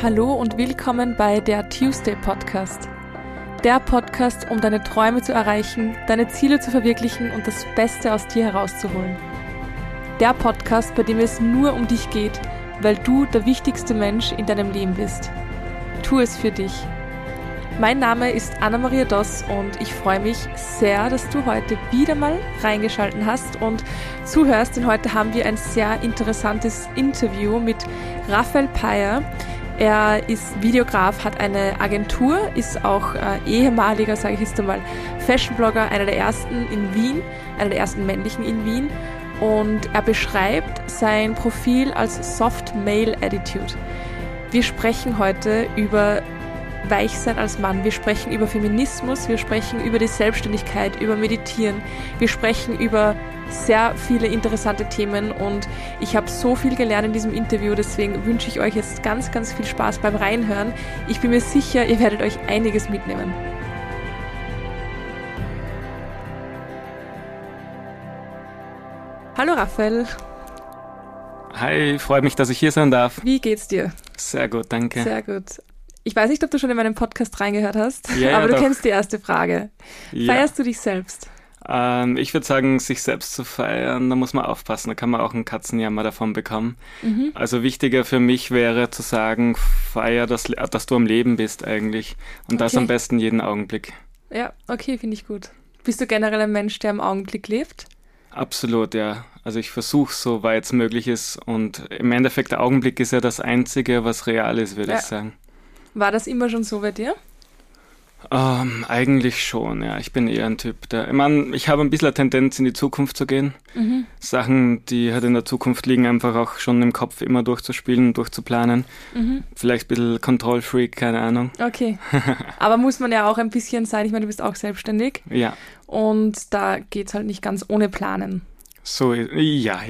Hallo und willkommen bei der Tuesday Podcast. Der Podcast, um deine Träume zu erreichen, deine Ziele zu verwirklichen und das Beste aus dir herauszuholen. Der Podcast, bei dem es nur um dich geht, weil du der wichtigste Mensch in deinem Leben bist. Tu es für dich. Mein Name ist Anna-Maria Doss und ich freue mich sehr, dass du heute wieder mal reingeschalten hast und zuhörst, denn heute haben wir ein sehr interessantes Interview mit Raphael Peyer. Er ist Videograf, hat eine Agentur, ist auch äh, ehemaliger, sage ich jetzt einmal, Fashionblogger, einer der ersten in Wien, einer der ersten männlichen in Wien. Und er beschreibt sein Profil als Soft Male Attitude. Wir sprechen heute über Weichsein als Mann. Wir sprechen über Feminismus, wir sprechen über die Selbstständigkeit, über Meditieren, wir sprechen über sehr viele interessante Themen und ich habe so viel gelernt in diesem Interview, deswegen wünsche ich euch jetzt ganz, ganz viel Spaß beim Reinhören. Ich bin mir sicher, ihr werdet euch einiges mitnehmen. Hallo Raphael. Hi, freue mich, dass ich hier sein darf. Wie geht's dir? Sehr gut, danke. Sehr gut. Ich weiß nicht, ob du schon in meinem Podcast reingehört hast, Ja, ja, aber du doch. kennst die erste Frage. Ja. Feierst du dich selbst? Ähm, ich würde sagen, sich selbst zu feiern, da muss man aufpassen, da kann man auch einen Katzenjammer davon bekommen. Mhm. Also wichtiger für mich wäre zu sagen, feier, dass, dass du am Leben bist eigentlich. Und das Okay. am besten jeden Augenblick. Ja, okay, finde ich gut. Bist du generell ein Mensch, der im Augenblick lebt? Absolut, ja. Also ich versuche so weit es möglich ist. Und im Endeffekt, der Augenblick ist ja das Einzige, was real ist, würde Ja. ich sagen. War das immer schon so bei dir? Ähm, eigentlich schon, ja. Ich bin eher ein Typ, der. Ich meine, ich habe ein bisschen eine Tendenz, in die Zukunft zu gehen. Mhm. Sachen, die halt in der Zukunft liegen, einfach auch schon im Kopf immer durchzuspielen, durchzuplanen. Mhm. Vielleicht ein bisschen Control-Freak, keine Ahnung. Okay. Aber muss man ja auch ein bisschen sein. Ich meine, du bist auch selbstständig Ja, und da geht's halt nicht ganz ohne Planen. So, ja,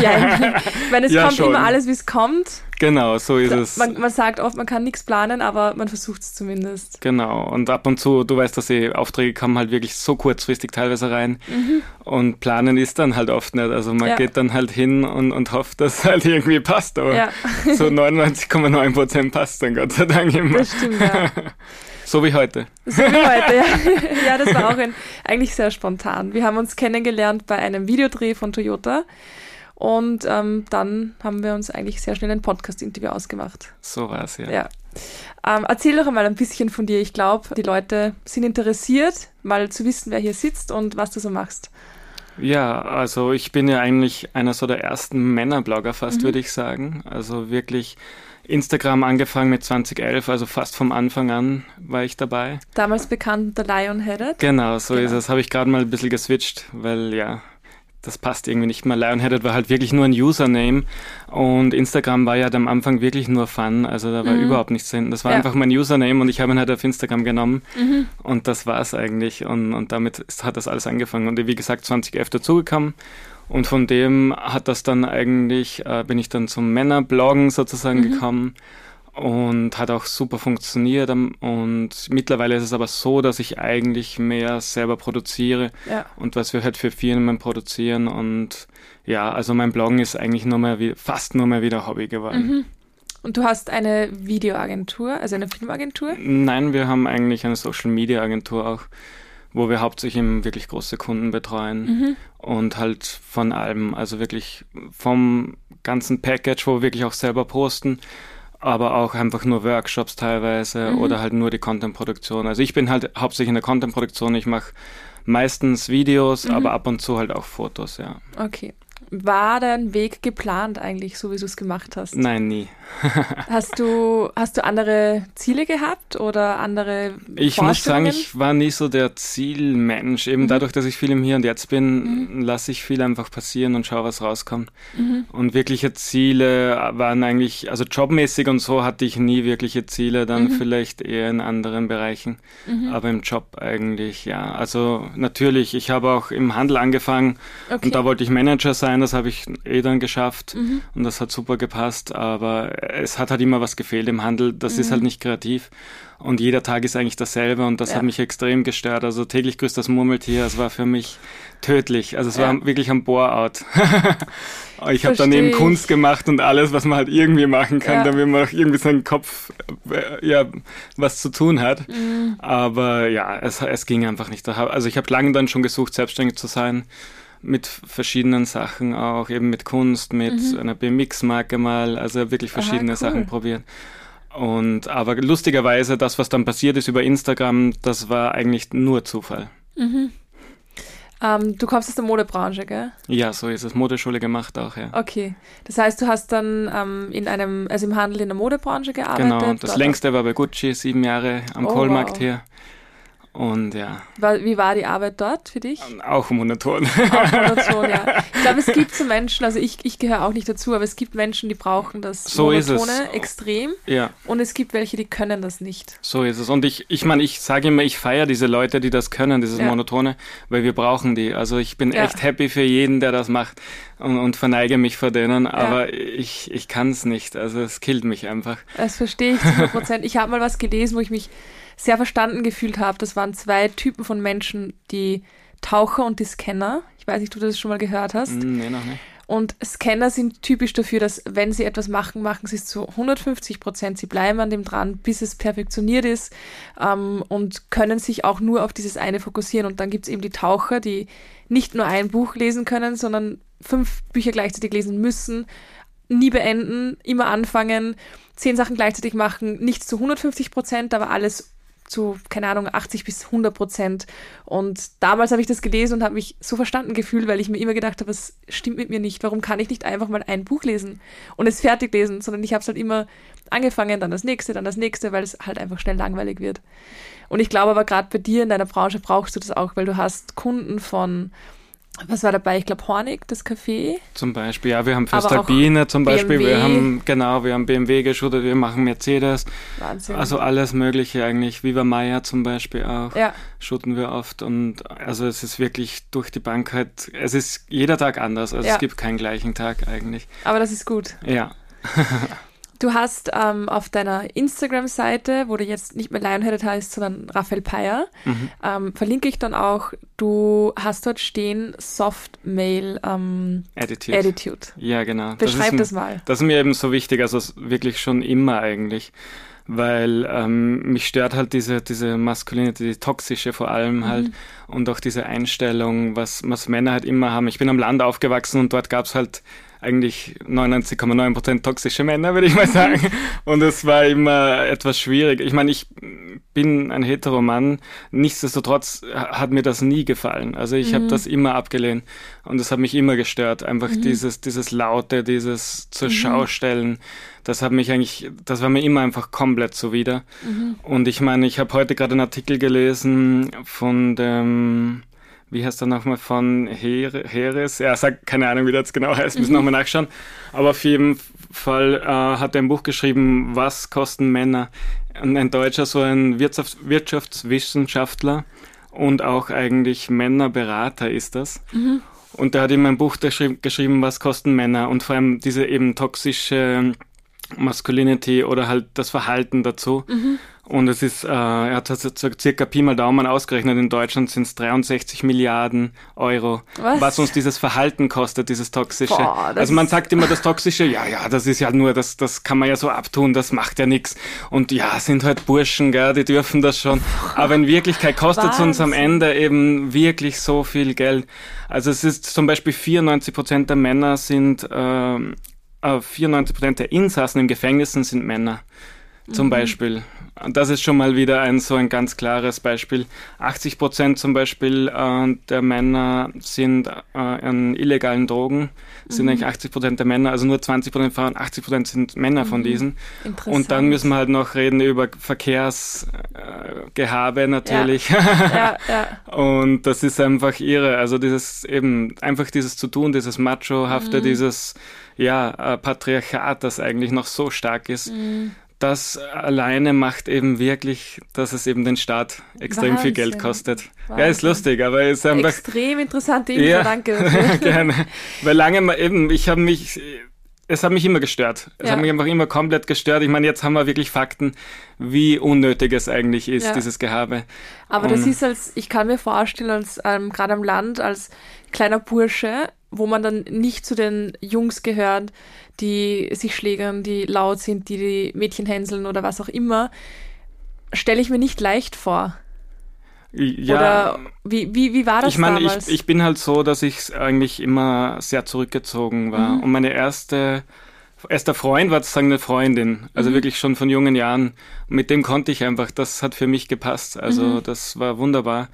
Ja, ich meine, es Ja, kommt schon. immer alles, wie es kommt. genau, so ist es. Man, man sagt oft, man kann nichts planen, aber man versucht es zumindest. Genau, und ab und zu, du weißt, dass die Aufträge kommen halt wirklich so kurzfristig teilweise rein. Und planen ist dann halt oft nicht. Also man Mhm. Ja. geht dann halt hin und, und hofft, dass es halt irgendwie passt. Aber Ja, so 99,9 Prozent passt dann Gott sei Dank immer. das stimmt, ja. So wie heute. So wie heute, ja. ja, das war auch ein, eigentlich sehr spontan. Wir haben uns kennengelernt bei einem Videodreh von Toyota und ähm, dann haben wir uns eigentlich sehr schnell ein Podcast-Interview ausgemacht. So war es, ja. Ja. Ähm, erzähl doch einmal ein bisschen von dir. Ich glaube, die Leute sind interessiert, mal zu wissen, wer hier sitzt und was du so machst. Ja, also ich bin ja eigentlich einer so der ersten Männerblogger fast, Mhm. würde ich sagen. Also wirklich Instagram angefangen mit 2011, also fast vom Anfang an war ich dabei. Damals bekannt der Lionheaded. Genau, so ist Genau. es. Habe ich gerade mal ein bisschen geswitcht, weil ja, das passt irgendwie nicht mehr. Lionheaded war halt wirklich nur ein Username und Instagram war ja am Anfang wirklich nur Fun, also da war Mhm. überhaupt nichts hinten. Das war Ja. einfach mein Username und ich habe ihn halt auf Instagram genommen Mhm. und das war's eigentlich und, und damit ist, hat das alles angefangen und wie gesagt 2011 dazugekommen und von dem hat das dann eigentlich, äh, bin ich dann zum Männerbloggen sozusagen Mhm. gekommen und hat auch super funktioniert am- und mittlerweile ist es aber so, dass ich eigentlich mehr selber produziere Ja. und was wir halt für Firmen produzieren und ja, also mein Bloggen ist eigentlich nur mehr wie, fast nur mehr wieder Hobby geworden. Mhm. Und du hast eine Videoagentur, also eine Filmagentur. Nein, wir haben eigentlich eine Social Media Agentur auch, wo wir hauptsächlich eben wirklich große Kunden betreuen Mhm. und halt von allem, also wirklich vom ganzen Package, wo wir wirklich auch selber posten, aber auch einfach nur Workshops teilweise Mhm. oder halt nur die Content-Produktion. Also ich bin halt hauptsächlich in der Content-Produktion, ich mache meistens Videos, Mhm. aber ab und zu halt auch Fotos, ja. Okay. War dein Weg geplant eigentlich, so wie du es gemacht hast? Nein, nie. Hast du, hast du andere Ziele gehabt oder andere Ich muss sagen, ich war nie so der Zielmensch. Eben Mhm. dadurch, dass ich viel im Hier und Jetzt bin, lasse ich viel einfach passieren und schaue, was rauskommt. Mhm. Und wirkliche Ziele waren eigentlich, also jobmäßig und so hatte ich nie wirkliche Ziele, dann Mhm. vielleicht eher in anderen Bereichen. Mhm. Aber im Job eigentlich, ja. Also natürlich, ich habe auch im Handel angefangen Okay. und da wollte ich Manager sein, das habe ich eh dann geschafft mhm. und das hat super gepasst, aber es hat halt immer was gefehlt im Handel, das mhm. ist halt nicht kreativ und jeder Tag ist eigentlich dasselbe und das ja. hat mich extrem gestört. Also täglich grüßt das Murmeltier, es war für mich tödlich. Also es ja. war wirklich ein Bore-out. ich habe daneben Kunst gemacht und alles, was man halt irgendwie machen kann, ja. damit man auch irgendwie seinen Kopf äh, ja was zu tun hat. Mhm. Aber ja, es, es ging einfach nicht. Also ich habe lange dann schon gesucht, selbstständig zu sein mit verschiedenen Sachen auch, eben mit Kunst, mit mhm. einer BMX-Marke mal, also wirklich verschiedene Aha, cool. Sachen probiert. Und aber lustigerweise, das, was dann passiert ist über Instagram, das war eigentlich nur Zufall. Mhm. Ähm, du kommst aus der Modebranche, gell? Ja, so ist es. Modeschule gemacht auch, ja. Okay. Das heißt, du hast dann ähm, in einem, also im Handel in der Modebranche gearbeitet? Genau. Das längste war bei Gucci, sieben Jahre am oh, Kohlmarkt wow. hier. Und ja. Wie war die Arbeit dort für dich? Auch monoton. Auch monoton, ja. Ich glaube, es gibt so Menschen, also ich, ich gehöre auch nicht dazu, aber es gibt Menschen, die brauchen das so Monotone extrem. Ja. Und es gibt welche, die können das nicht. So ist es. Und ich, ich meine, ich sage immer, ich feiere diese Leute, die das können, dieses ja. Monotone, weil wir brauchen die. Also ich bin ja. echt happy für jeden, der das macht und, und verneige mich vor denen, aber ich, ich kann es nicht. Also es killt mich einfach. Das verstehe ich zu 100 Prozent. ich habe mal was gelesen, wo ich mich sehr verstanden gefühlt habe. Das waren zwei Typen von Menschen, die Taucher und die Scanner. Ich weiß nicht, ob du das schon mal gehört hast. Mm, nee, noch nicht. Und Scanner sind typisch dafür, dass wenn sie etwas machen, machen sie es zu 150 Prozent. Sie bleiben an dem dran, bis es perfektioniert ist ähm, und können sich auch nur auf dieses eine fokussieren. Und dann gibt es eben die Taucher, die nicht nur ein Buch lesen können, sondern fünf Bücher gleichzeitig lesen müssen, nie beenden, immer anfangen, zehn Sachen gleichzeitig machen, nicht zu 150 Prozent, aber alles zu, keine Ahnung, 80 bis 100 Prozent. Und damals habe ich das gelesen und habe mich so verstanden gefühlt, weil ich mir immer gedacht habe, was stimmt mit mir nicht? Warum kann ich nicht einfach mal ein Buch lesen und es fertig lesen, sondern ich habe es halt immer angefangen, dann das nächste, dann das nächste, weil es halt einfach schnell langweilig wird. Und ich glaube aber gerade bei dir in deiner Branche brauchst du das auch, weil du hast Kunden von was war dabei? Ich glaube Hornig, das Café. Zum Beispiel, ja, wir haben Föstalpine zum Beispiel, BMW. wir haben, genau, wir haben BMW geshootet, wir machen Mercedes. Wahnsinn. Also alles mögliche eigentlich, Viva Maya zum Beispiel auch, ja. shooten wir oft und also es ist wirklich durch die Bank halt, es ist jeder Tag anders, also ja. es gibt keinen gleichen Tag eigentlich. Aber das ist gut. Ja. Du hast ähm, auf deiner Instagram-Seite, wo du jetzt nicht mehr Lionheaded heißt, sondern Raphael Peyer, mhm. ähm, verlinke ich dann auch, du hast dort stehen Soft Mail ähm, Attitude. Attitude. Ja, genau. Beschreib das, das mal. Das ist mir eben so wichtig, also wirklich schon immer eigentlich weil ähm, mich stört halt diese, diese Maskulinität, die toxische vor allem mhm. halt und auch diese Einstellung, was, was Männer halt immer haben. Ich bin am Land aufgewachsen und dort gab's halt eigentlich 99,9% toxische Männer, würde ich mal sagen. Und es war immer etwas schwierig. Ich meine, ich bin ein Heteromann. Nichtsdestotrotz hat mir das nie gefallen. Also ich mhm. habe das immer abgelehnt und es hat mich immer gestört. Einfach mhm. dieses, dieses Laute, dieses zur mhm. Schaustellen. Das hat mich eigentlich, das war mir immer einfach komplett zuwider. Mhm. Und ich meine, ich habe heute gerade einen Artikel gelesen von dem wie heißt er nochmal, von Her Heres? Ja, sag keine Ahnung, wie das genau heißt, müssen mhm. nochmal nachschauen. Aber auf jeden Fall äh, hat er ein Buch geschrieben, Was kosten Männer? Und ein Deutscher, so ein Wirtschafts Wirtschaftswissenschaftler und auch eigentlich Männerberater ist das. Mhm. Und der hat ihm ein Buch geschrieben, was kosten Männer? Und vor allem diese eben toxische Masculinity oder halt das Verhalten dazu. Mhm. Und es ist, äh, er hat das circa Pi mal Daumen ausgerechnet, in Deutschland sind es 63 Milliarden Euro, was? was? uns dieses Verhalten kostet, dieses Toxische. Boah, also man sagt immer das Toxische, ja, ja, das ist ja nur, das, das kann man ja so abtun, das macht ja nichts. Und ja, sind halt Burschen, gell, die dürfen das schon. Aber in Wirklichkeit kostet es uns am Ende eben wirklich so viel Geld. Also es ist zum Beispiel 94 Prozent der Männer sind, äh, 94 Prozent der Insassen im Gefängnissen sind Männer. Zum mhm. Beispiel. Und das ist schon mal wieder ein so ein ganz klares Beispiel. 80 Prozent zum Beispiel äh, der Männer sind äh, an illegalen Drogen, sind mhm. eigentlich 80 Prozent der Männer, also nur 20 Prozent Frauen, 80 Prozent sind Männer mhm. von diesen. Und dann müssen wir halt noch reden über Verkehrsgehabe äh, natürlich. Ja. ja, ja. Und das ist einfach irre. Also dieses eben, einfach dieses zu tun, dieses Machohafte, mhm. dieses ja, äh, Patriarchat, das eigentlich noch so stark ist. Das alleine macht eben wirklich, dass es eben den Staat extrem Wahnsinn. viel Geld kostet. Wahnsinn. Ja, ist lustig, aber ist einfach... Extrem interessante Info, ja, danke. gerne. Weil lange mal eben, ich habe mich es hat mich immer gestört. Es ja. hat mich einfach immer komplett gestört. Ich meine, jetzt haben wir wirklich Fakten, wie unnötig es eigentlich ist, ja. dieses Gehabe. Aber Und das ist als, ich kann mir vorstellen, als ähm, gerade am Land, als kleiner Bursche, wo man dann nicht zu den Jungs gehört, die sich schlägern, die laut sind, die die Mädchen hänseln oder was auch immer, stelle ich mir nicht leicht vor. Ja, Oder wie, wie, wie war das ich meine, Ich, ich bin halt so, dass ich eigentlich immer sehr zurückgezogen war. Mhm. Und meine erste, erster Freund war sozusagen eine Freundin. Also mhm. wirklich schon von jungen Jahren. Mit dem konnte ich einfach, das hat für mich gepasst. Also mhm. das war wunderbar.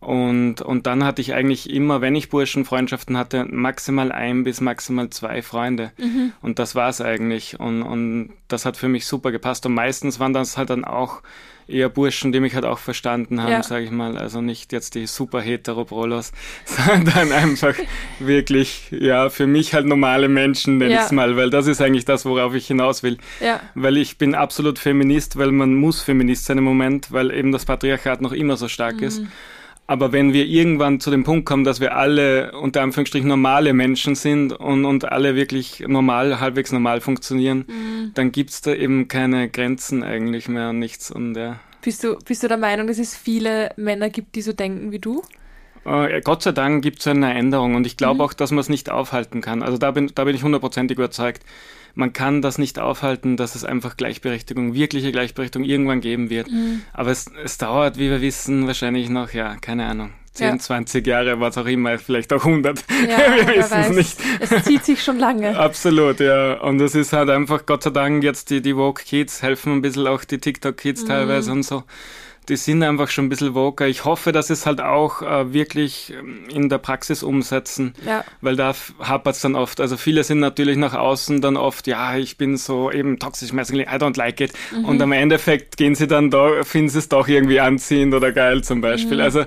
Und, und dann hatte ich eigentlich immer, wenn ich Burschenfreundschaften hatte, maximal ein bis maximal zwei Freunde. Mhm. Und das war's eigentlich. Und, und das hat für mich super gepasst. Und meistens waren das halt dann auch eher Burschen, die mich halt auch verstanden haben, ja. sage ich mal. Also nicht jetzt die super Heteroprolos, sondern einfach wirklich, ja, für mich halt normale Menschen, nenne ja. ich mal, weil das ist eigentlich das, worauf ich hinaus will. Ja. Weil ich bin absolut Feminist, weil man muss Feminist sein im Moment, weil eben das Patriarchat noch immer so stark mhm. ist. Aber wenn wir irgendwann zu dem Punkt kommen, dass wir alle unter Anführungsstrichen normale Menschen sind und, und alle wirklich normal, halbwegs normal funktionieren, mhm. dann gibt's da eben keine Grenzen eigentlich mehr und nichts. Und, ja. bist, du, bist du der Meinung, dass es viele Männer gibt, die so denken wie du? Äh, Gott sei Dank gibt es eine Änderung und ich glaube mhm. auch, dass man es nicht aufhalten kann. Also da bin, da bin ich hundertprozentig überzeugt man kann das nicht aufhalten, dass es einfach Gleichberechtigung, wirkliche Gleichberechtigung irgendwann geben wird. Mhm. Aber es, es dauert, wie wir wissen, wahrscheinlich noch, ja, keine Ahnung. 10, ja. 20 Jahre, was auch immer, vielleicht auch 100. Ja, wir wissen es nicht. Es zieht sich schon lange. Absolut, ja. Und es ist halt einfach, Gott sei Dank, jetzt die, die Woke Kids helfen ein bisschen auch die TikTok Kids mhm. teilweise und so die sind einfach schon ein bisschen woker. Ich hoffe, dass es halt auch äh, wirklich ähm, in der Praxis umsetzen, ja. weil da hapert es dann oft. Also viele sind natürlich nach außen dann oft, ja, ich bin so eben toxisch masculine, I don't like it. Mhm. Und am Endeffekt gehen sie dann da, finden sie es doch irgendwie anziehend oder geil zum Beispiel. Mhm. Also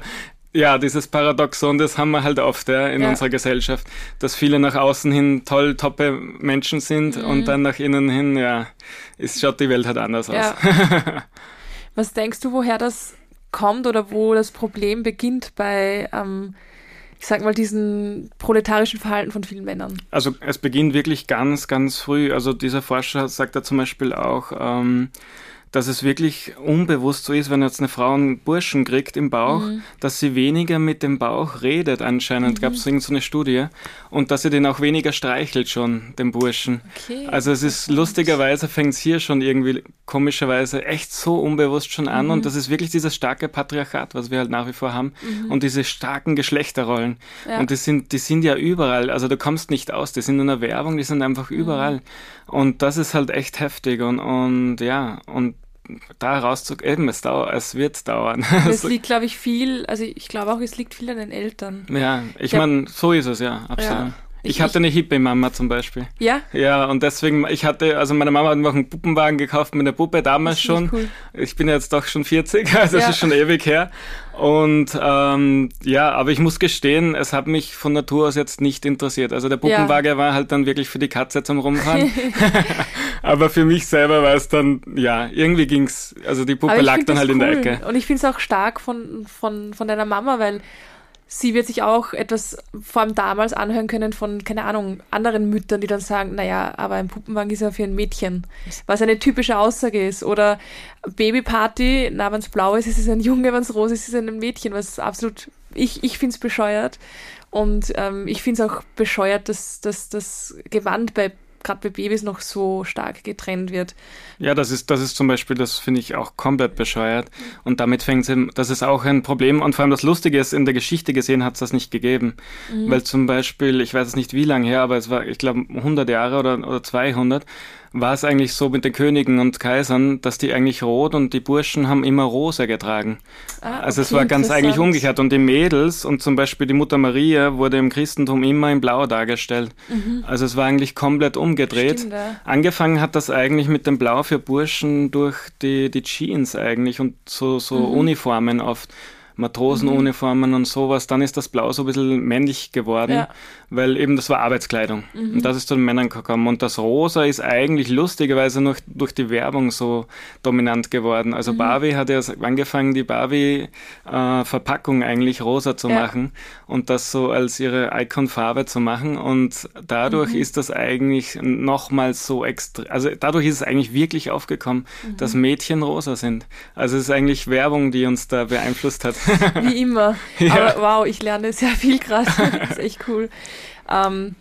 ja, dieses Paradoxon, das haben wir halt oft ja, in ja. unserer Gesellschaft, dass viele nach außen hin toll, toppe Menschen sind mhm. und dann nach innen hin, ja, ist, schaut die Welt halt anders ja. aus. Was denkst du, woher das kommt oder wo das Problem beginnt bei, ähm, ich sag mal, diesen proletarischen Verhalten von vielen Männern? Also es beginnt wirklich ganz, ganz früh. Also dieser Forscher sagt da zum Beispiel auch, ähm, dass es wirklich unbewusst so ist, wenn jetzt eine Frau einen Burschen kriegt im Bauch, mhm. dass sie weniger mit dem Bauch redet anscheinend, mhm. gab es so eine Studie, und dass sie den auch weniger streichelt schon, den Burschen. Okay, also es ist lustigerweise, fängt es hier schon irgendwie komischerweise echt so unbewusst schon an mhm. und das ist wirklich dieses starke Patriarchat, was wir halt nach wie vor haben mhm. und diese starken Geschlechterrollen. Ja. Und die sind, die sind ja überall, also du kommst nicht aus, die sind in der Werbung, die sind einfach mhm. überall. Und das ist halt echt heftig und, und ja, und da rauszug, eben, es, dauert, es wird dauern. Es liegt, glaube ich, viel, also ich glaube auch, es liegt viel an den Eltern. Ja, ich meine, so ist es, ja, absolut. Ja. Ich, hatte eine Hippie-Mama zum Beispiel. Ja? Ja, und deswegen, ich hatte, also meine Mama hat mir auch einen Puppenwagen gekauft mit der Puppe damals schon. Cool. Ich bin jetzt doch schon 40, also ja. das ist schon ewig her. Und ähm, ja, aber ich muss gestehen, es hat mich von Natur aus jetzt nicht interessiert. Also der Puppenwagen ja. war halt dann wirklich für die Katze zum Rumfahren. aber für mich selber war es dann, ja, irgendwie ging's, also die Puppe lag dann halt cool. in der Ecke. Und ich finde es auch stark von, von, von deiner Mama, weil sie wird sich auch etwas vor allem damals anhören können von, keine Ahnung, anderen Müttern, die dann sagen, naja, aber ein Puppenwagen ist ja für ein Mädchen, was eine typische Aussage ist. Oder Babyparty, na, wenn es blau ist, ist es ein Junge, wenn es rot ist, ist es ein Mädchen, was absolut, ich, ich finde es bescheuert. Und ähm, ich finde es auch bescheuert, dass, dass das Gewand bei gerade bei Babys noch so stark getrennt wird. Ja, das ist, das ist zum Beispiel, das finde ich auch komplett bescheuert. Und damit fängt es, das ist auch ein Problem. Und vor allem das Lustige ist, in der Geschichte gesehen hat es das nicht gegeben. Mhm. Weil zum Beispiel, ich weiß es nicht wie lange her, aber es war, ich glaube, 100 Jahre oder, oder 200, war es eigentlich so mit den Königen und Kaisern, dass die eigentlich rot und die Burschen haben immer rosa getragen. Ah, okay, also es war ganz eigentlich umgekehrt. Und die Mädels und zum Beispiel die Mutter Maria wurde im Christentum immer in Blau dargestellt. Mhm. Also es war eigentlich komplett umgedreht. Stimmt, ja. Angefangen hat das eigentlich mit dem Blau für Burschen durch die, die Jeans eigentlich und so, so mhm. Uniformen oft Matrosenuniformen mhm. und sowas, dann ist das Blau so ein bisschen männlich geworden, ja. Weil eben das war Arbeitskleidung. Mhm. Und das ist zu den Männern gekommen. Und das Rosa ist eigentlich lustigerweise noch durch die Werbung so dominant geworden. Also mhm. Barbie hat ja angefangen, die Barbie-Verpackung äh, eigentlich rosa zu ja. machen und das so als ihre Icon-Farbe zu machen. Und dadurch mhm. ist das eigentlich nochmal so extra, also dadurch ist es eigentlich wirklich aufgekommen, mhm. dass Mädchen rosa sind. Also es ist eigentlich Werbung, die uns da beeinflusst hat. Wie immer. Ja. Aber wow, ich lerne sehr viel gerade. Das ist echt cool. Ähm,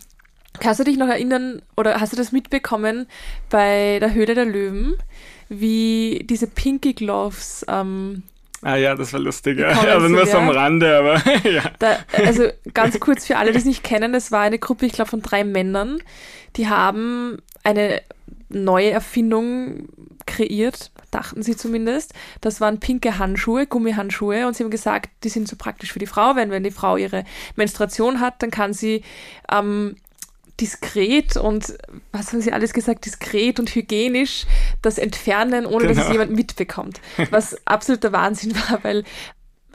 kannst du dich noch erinnern oder hast du das mitbekommen bei der Höhle der Löwen, wie diese Pinky Gloves ähm, Ah ja, das war lustig, ja. Also nur so am Rande, aber ja. Da, also ganz kurz für alle, die es nicht kennen, das war eine Gruppe, ich glaube, von drei Männern, die haben eine neue Erfindung kreiert, dachten sie zumindest. Das waren pinke Handschuhe, Gummihandschuhe und sie haben gesagt, die sind so praktisch für die Frau, wenn, wenn die Frau ihre Menstruation hat, dann kann sie ähm, diskret und was haben sie alles gesagt, diskret und hygienisch das entfernen, ohne genau. dass es genau. jemand mitbekommt. Was absoluter Wahnsinn war, weil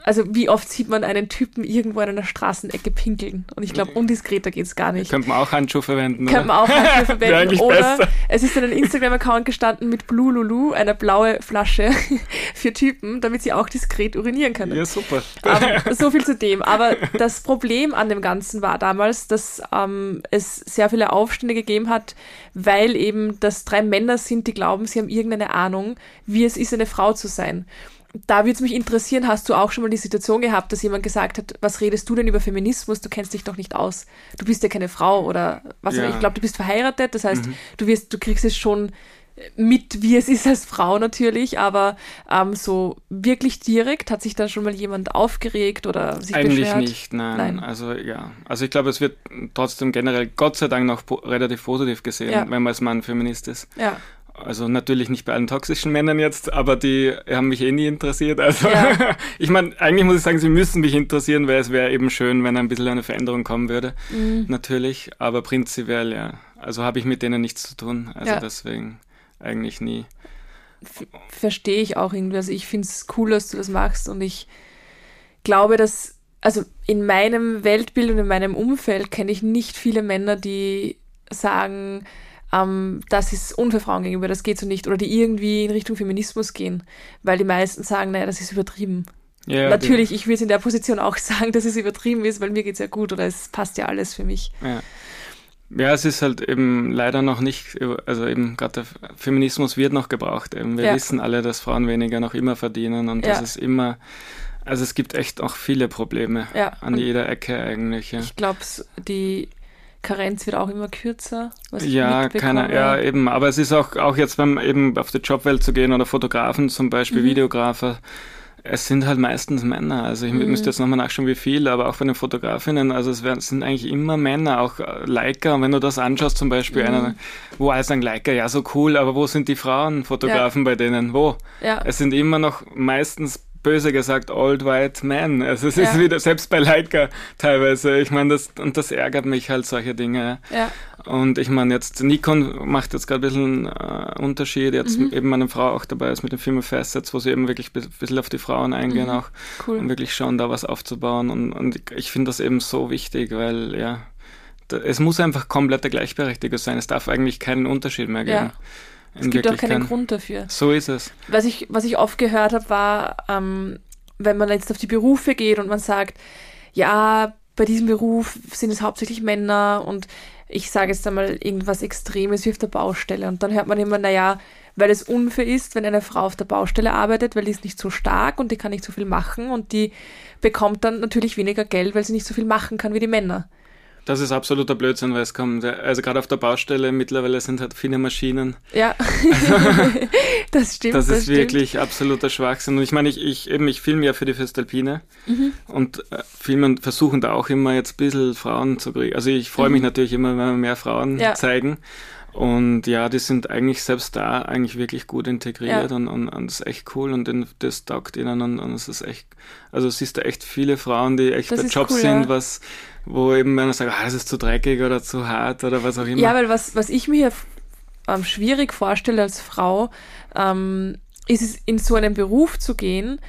also wie oft sieht man einen Typen irgendwo in einer Straßenecke pinkeln? Und ich glaube, undiskreter geht es gar nicht. Könnte man auch Handschuhe verwenden. Könnte man auch Handschuhe verwenden. oder besser. es ist in einem Instagram-Account gestanden mit Blue Lulu, einer blaue Flasche für Typen, damit sie auch diskret urinieren können. Ja, super. Aber, so viel zu dem. Aber das Problem an dem Ganzen war damals, dass ähm, es sehr viele Aufstände gegeben hat, weil eben das drei Männer sind, die glauben, sie haben irgendeine Ahnung, wie es ist, eine Frau zu sein da würde es mich interessieren, hast du auch schon mal die Situation gehabt, dass jemand gesagt hat, was redest du denn über Feminismus? Du kennst dich doch nicht aus. Du bist ja keine Frau oder was ja. ich glaube, du bist verheiratet, das heißt, mhm. du wirst, du kriegst es schon mit, wie es ist als Frau natürlich, aber ähm, so wirklich direkt hat sich da schon mal jemand aufgeregt oder sich Eigentlich beschwert? nicht, nein. nein. Also ja, also ich glaube, es wird trotzdem generell Gott sei Dank noch po relativ positiv gesehen, ja. wenn man als Mann Feminist ist. Ja. Also natürlich nicht bei allen toxischen Männern jetzt, aber die haben mich eh nie interessiert. Also ja. ich meine, eigentlich muss ich sagen, sie müssen mich interessieren, weil es wäre eben schön, wenn ein bisschen eine Veränderung kommen würde. Mhm. Natürlich, aber prinzipiell ja. Also habe ich mit denen nichts zu tun. Also ja. deswegen eigentlich nie. Verstehe ich auch irgendwie. Also ich finde es cool, dass du das machst und ich glaube, dass, also in meinem Weltbild und in meinem Umfeld kenne ich nicht viele Männer, die sagen, ähm, das ist unfair Frauen gegenüber, das geht so nicht, oder die irgendwie in Richtung Feminismus gehen, weil die meisten sagen, naja, das ist übertrieben. Ja, Natürlich, ich würde es in der Position auch sagen, dass es übertrieben ist, weil mir geht es ja gut oder es passt ja alles für mich. Ja. Ja, es ist halt eben leider noch nicht, also eben gerade der Feminismus wird noch gebraucht. Eben. Wir ja. wissen alle, dass Frauen weniger noch immer verdienen und ja. das ist immer, also es gibt echt auch viele Probleme ja. an und jeder Ecke eigentlich. Ja. Ich glaube, die Karenz wird auch immer kürzer. ja, keine, ja, eben. Aber es ist auch, auch jetzt beim eben auf die Jobwelt zu gehen oder Fotografen zum Beispiel, mhm. Videografer. Es sind halt meistens Männer. Also ich mhm. müsste jetzt nochmal nachschauen, wie viel, aber auch bei den Fotografinnen, also es werden, sind eigentlich immer Männer, auch äh, Leica. Und wenn du das anschaust, zum Beispiel, mhm. einer, wo heißt ein Leica, ja, so cool, aber wo sind die Frauenfotografen ja. bei denen? Wo? Ja. Es sind immer noch meistens böse gesagt Old White Man. Also es ja. ist wieder, selbst bei Leica teilweise, ich meine, das, und das ärgert mich halt, solche Dinge. Ja. Und ich meine, jetzt Nikon macht jetzt gerade ein bisschen äh, Unterschied, jetzt mhm. eben meine Frau auch dabei ist mit dem Film Facets, wo sie eben wirklich ein bisschen auf die Frauen eingehen mhm. auch cool. und wirklich schauen, da was aufzubauen. Und, und ich finde das eben so wichtig, weil ja, es muss einfach komplette Gleichberechtigung sein. Es darf eigentlich keinen Unterschied mehr geben. Ja. Es gibt auch keinen Grund dafür. So ist es. Was ich, was ich oft gehört habe, war, ähm, wenn man jetzt auf die Berufe geht und man sagt, ja, bei diesem Beruf sind es hauptsächlich Männer und ich sage jetzt einmal irgendwas Extremes wie auf der Baustelle. Und dann hört man immer, naja, weil es unfair ist, wenn eine Frau auf der Baustelle arbeitet, weil die ist nicht so stark und die kann nicht so viel machen und die bekommt dann natürlich weniger Geld, weil sie nicht so viel machen kann wie die Männer. Das ist absoluter Blödsinn, weil es kommt, also gerade auf der Baustelle mittlerweile sind halt viele Maschinen. Ja, das stimmt. Das, das ist stimmt. wirklich absoluter Schwachsinn. Und ich meine, ich, ich eben, ich filme ja für die Festalpine mhm. und äh, filmen versuchen da auch immer jetzt ein bisschen Frauen zu kriegen. Also ich freue mich mhm. natürlich immer, wenn wir mehr Frauen ja. zeigen. Und ja, die sind eigentlich selbst da eigentlich wirklich gut integriert ja. und, und, und das ist echt cool und das taugt ihnen und, und es ist echt, also siehst du echt viele Frauen, die echt das bei Jobs cool, sind, ja. was, wo eben man sagt, ah, das ist zu dreckig oder zu hart oder was auch immer. Ja, weil was, was ich mir ähm, schwierig vorstelle als Frau, ähm, ist es in so einen Beruf zu gehen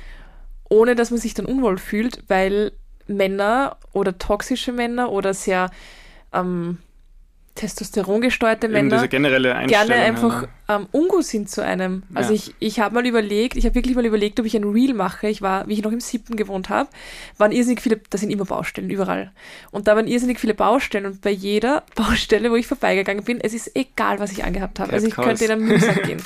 ohne dass man sich dann unwohl fühlt, weil Männer oder toxische Männer oder sehr ähm, testosterongesteuerte Männer diese generelle gerne einfach ja. ähm, ungut sind zu einem. Also Ja. ich, ich habe mal überlegt, ich habe wirklich mal überlegt, ob ich ein Reel mache. Ich war, wie ich noch im siebten gewohnt habe, waren irrsinnig viele, da sind immer Baustellen überall. Und da waren irrsinnig viele Baustellen und bei jeder Baustelle, wo ich vorbeigegangen bin, es ist egal, was ich angehabt habe. Also ich könnte in einen Müllsack gehen.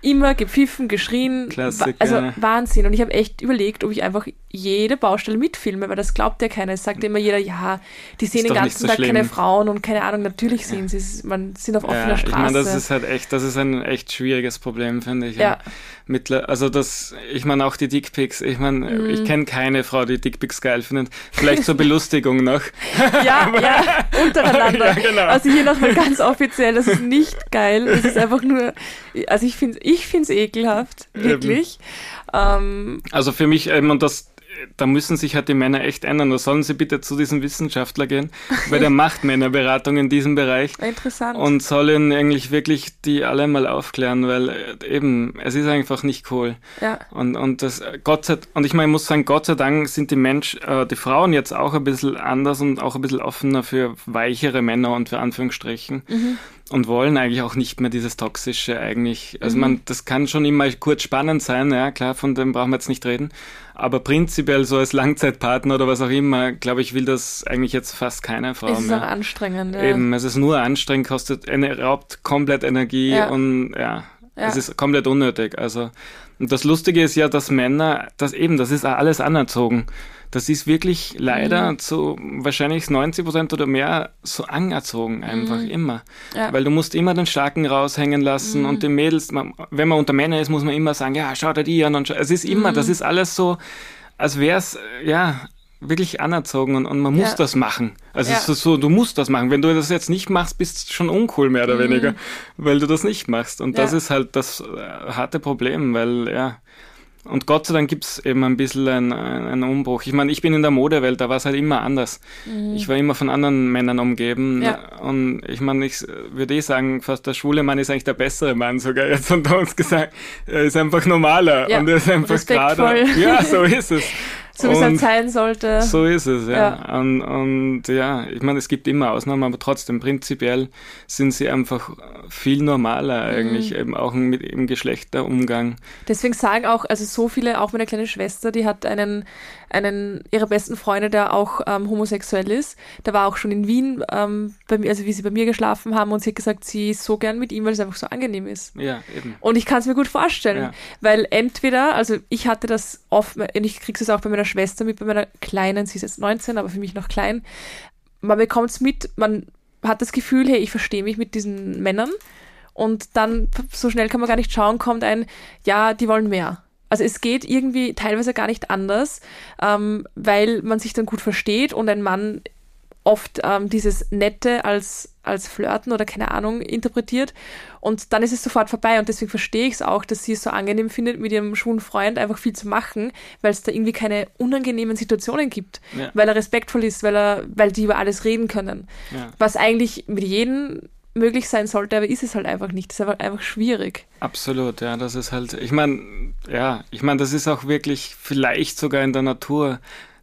Immer gepfiffen, geschrien. Klassiker. Also Wahnsinn. Und ich habe echt überlegt, ob ich einfach jede Baustelle mitfilme, weil das glaubt ja keiner. Es sagt immer jeder, ja, die sehen den ganzen so Tag keine schlimm. Frauen und keine Ahnung, natürlich sehen sie es. Man sind auf offener Ja, ich Straße. meine, das ist halt echt, das ist ein echt schwieriges Problem, finde ich. Ja. Mittler, also das, ich meine auch die Dickpics. Ich meine, Mhm. ich kenne keine Frau, die Dickpics geil findet. Vielleicht zur Belustigung noch. Ja, ja, untereinander. Ja, genau. Also hier nochmal ganz offiziell, das ist nicht geil. Es ist einfach nur, also ich finde ich es ekelhaft, wirklich. Ähm, Also für mich, ähm, und das, da müssen sich halt die Männer echt ändern. Da sollen sie bitte zu diesem Wissenschaftler gehen, weil der macht Männerberatung in diesem Bereich. interessant. Und sollen eigentlich wirklich die alle mal aufklären, weil äh, eben, es ist einfach nicht cool. ja, Und, und das, Gott sei, und ich meine, ich muss sagen, Gott sei Dank sind die Mensch, äh, die Frauen jetzt auch ein bisschen anders und auch ein bisschen offener für weichere Männer und für Anführungsstrichen. Und wollen eigentlich auch nicht mehr dieses Toxische eigentlich. Also man, das kann schon immer kurz spannend sein, ja, klar, von dem brauchen wir jetzt nicht reden. Aber prinzipiell so als Langzeitpartner oder was auch immer, glaube ich, will das eigentlich jetzt fast keine Frau es ist mehr. auch anstrengend. Ja. Eben, es ist nur anstrengend, kostet, raubt komplett Energie Ja. und ja, Ja. es ist komplett unnötig. Also, und das Lustige ist ja, dass Männer, das eben, das ist alles anerzogen. Das ist wirklich leider Mhm. zu wahrscheinlich 90 Prozent oder mehr so anerzogen, einfach immer. Mhm. Ja. Mhm. Weil du musst immer den Starken raushängen lassen und die Mädels, man, wenn man unter Männern ist, muss man immer sagen, ja, schau dir die an und. Es ist immer, Mhm. das ist alles so, als wäre es, ja, wirklich anerzogen und, und man muss Ja. das machen. Also Ja. es ist so, du musst das machen. Wenn du das jetzt nicht machst, bist du schon uncool mehr oder weniger, weil du das nicht machst. Und das Mhm. Ja. ist halt das äh, harte Problem, weil ja. Und Gott sei Dank gibt's eben ein bisschen einen, einen Umbruch. Ich meine, ich bin in der Modewelt, da war es halt immer anders. Ich war immer von anderen Männern umgeben. Mhm. Ja. Und ich meine, ich würde eh sagen, fast der schwule Mann ist eigentlich der bessere Mann sogar jetzt unter uns gesagt. Er ist einfach normaler Ja, und er ist einfach gerade. Ja, so ist es. So wie es halt sein sollte. so ist es, ja. Ja. Und, und ja, ich meine, es gibt immer Ausnahmen, aber trotzdem, prinzipiell sind sie einfach viel normaler Mhm. eigentlich, eben auch mit im Geschlechterumgang. Deswegen sagen auch, also so viele, auch meine kleine Schwester, die hat einen, einen ihrer besten Freunde, der auch ähm, homosexuell ist. Der war auch schon in Wien, ähm, bei mir, also wie sie bei mir geschlafen haben und sie hat gesagt, sie ist so gern mit ihm, weil es einfach so angenehm ist. Ja, eben. Und ich kann es mir gut vorstellen, Ja. weil entweder, also ich hatte das oft, und ich kriege es auch bei meiner Schwester mit, bei meiner Kleinen, sie ist jetzt 19, aber für mich noch klein. Man bekommt es mit, man hat das Gefühl, hey, ich verstehe mich mit diesen Männern und dann so schnell kann man gar nicht schauen, kommt ein, ja, die wollen mehr. Also es geht irgendwie teilweise gar nicht anders, ähm, weil man sich dann gut versteht und ein Mann oft ähm, dieses Nette als, als Flirten oder keine Ahnung interpretiert und dann ist es sofort vorbei und deswegen verstehe ich es auch, dass sie es so angenehm findet, mit ihrem schwulen Freund einfach viel zu machen, weil es da irgendwie keine unangenehmen Situationen gibt, Ja. weil er respektvoll ist, weil er, weil die über alles reden können. Ja. Was eigentlich mit jedem möglich sein sollte, aber ist es halt einfach nicht. Das ist einfach, einfach schwierig. Absolut, ja, das ist halt, ich meine, ja, ich meine, das ist auch wirklich vielleicht sogar in der Natur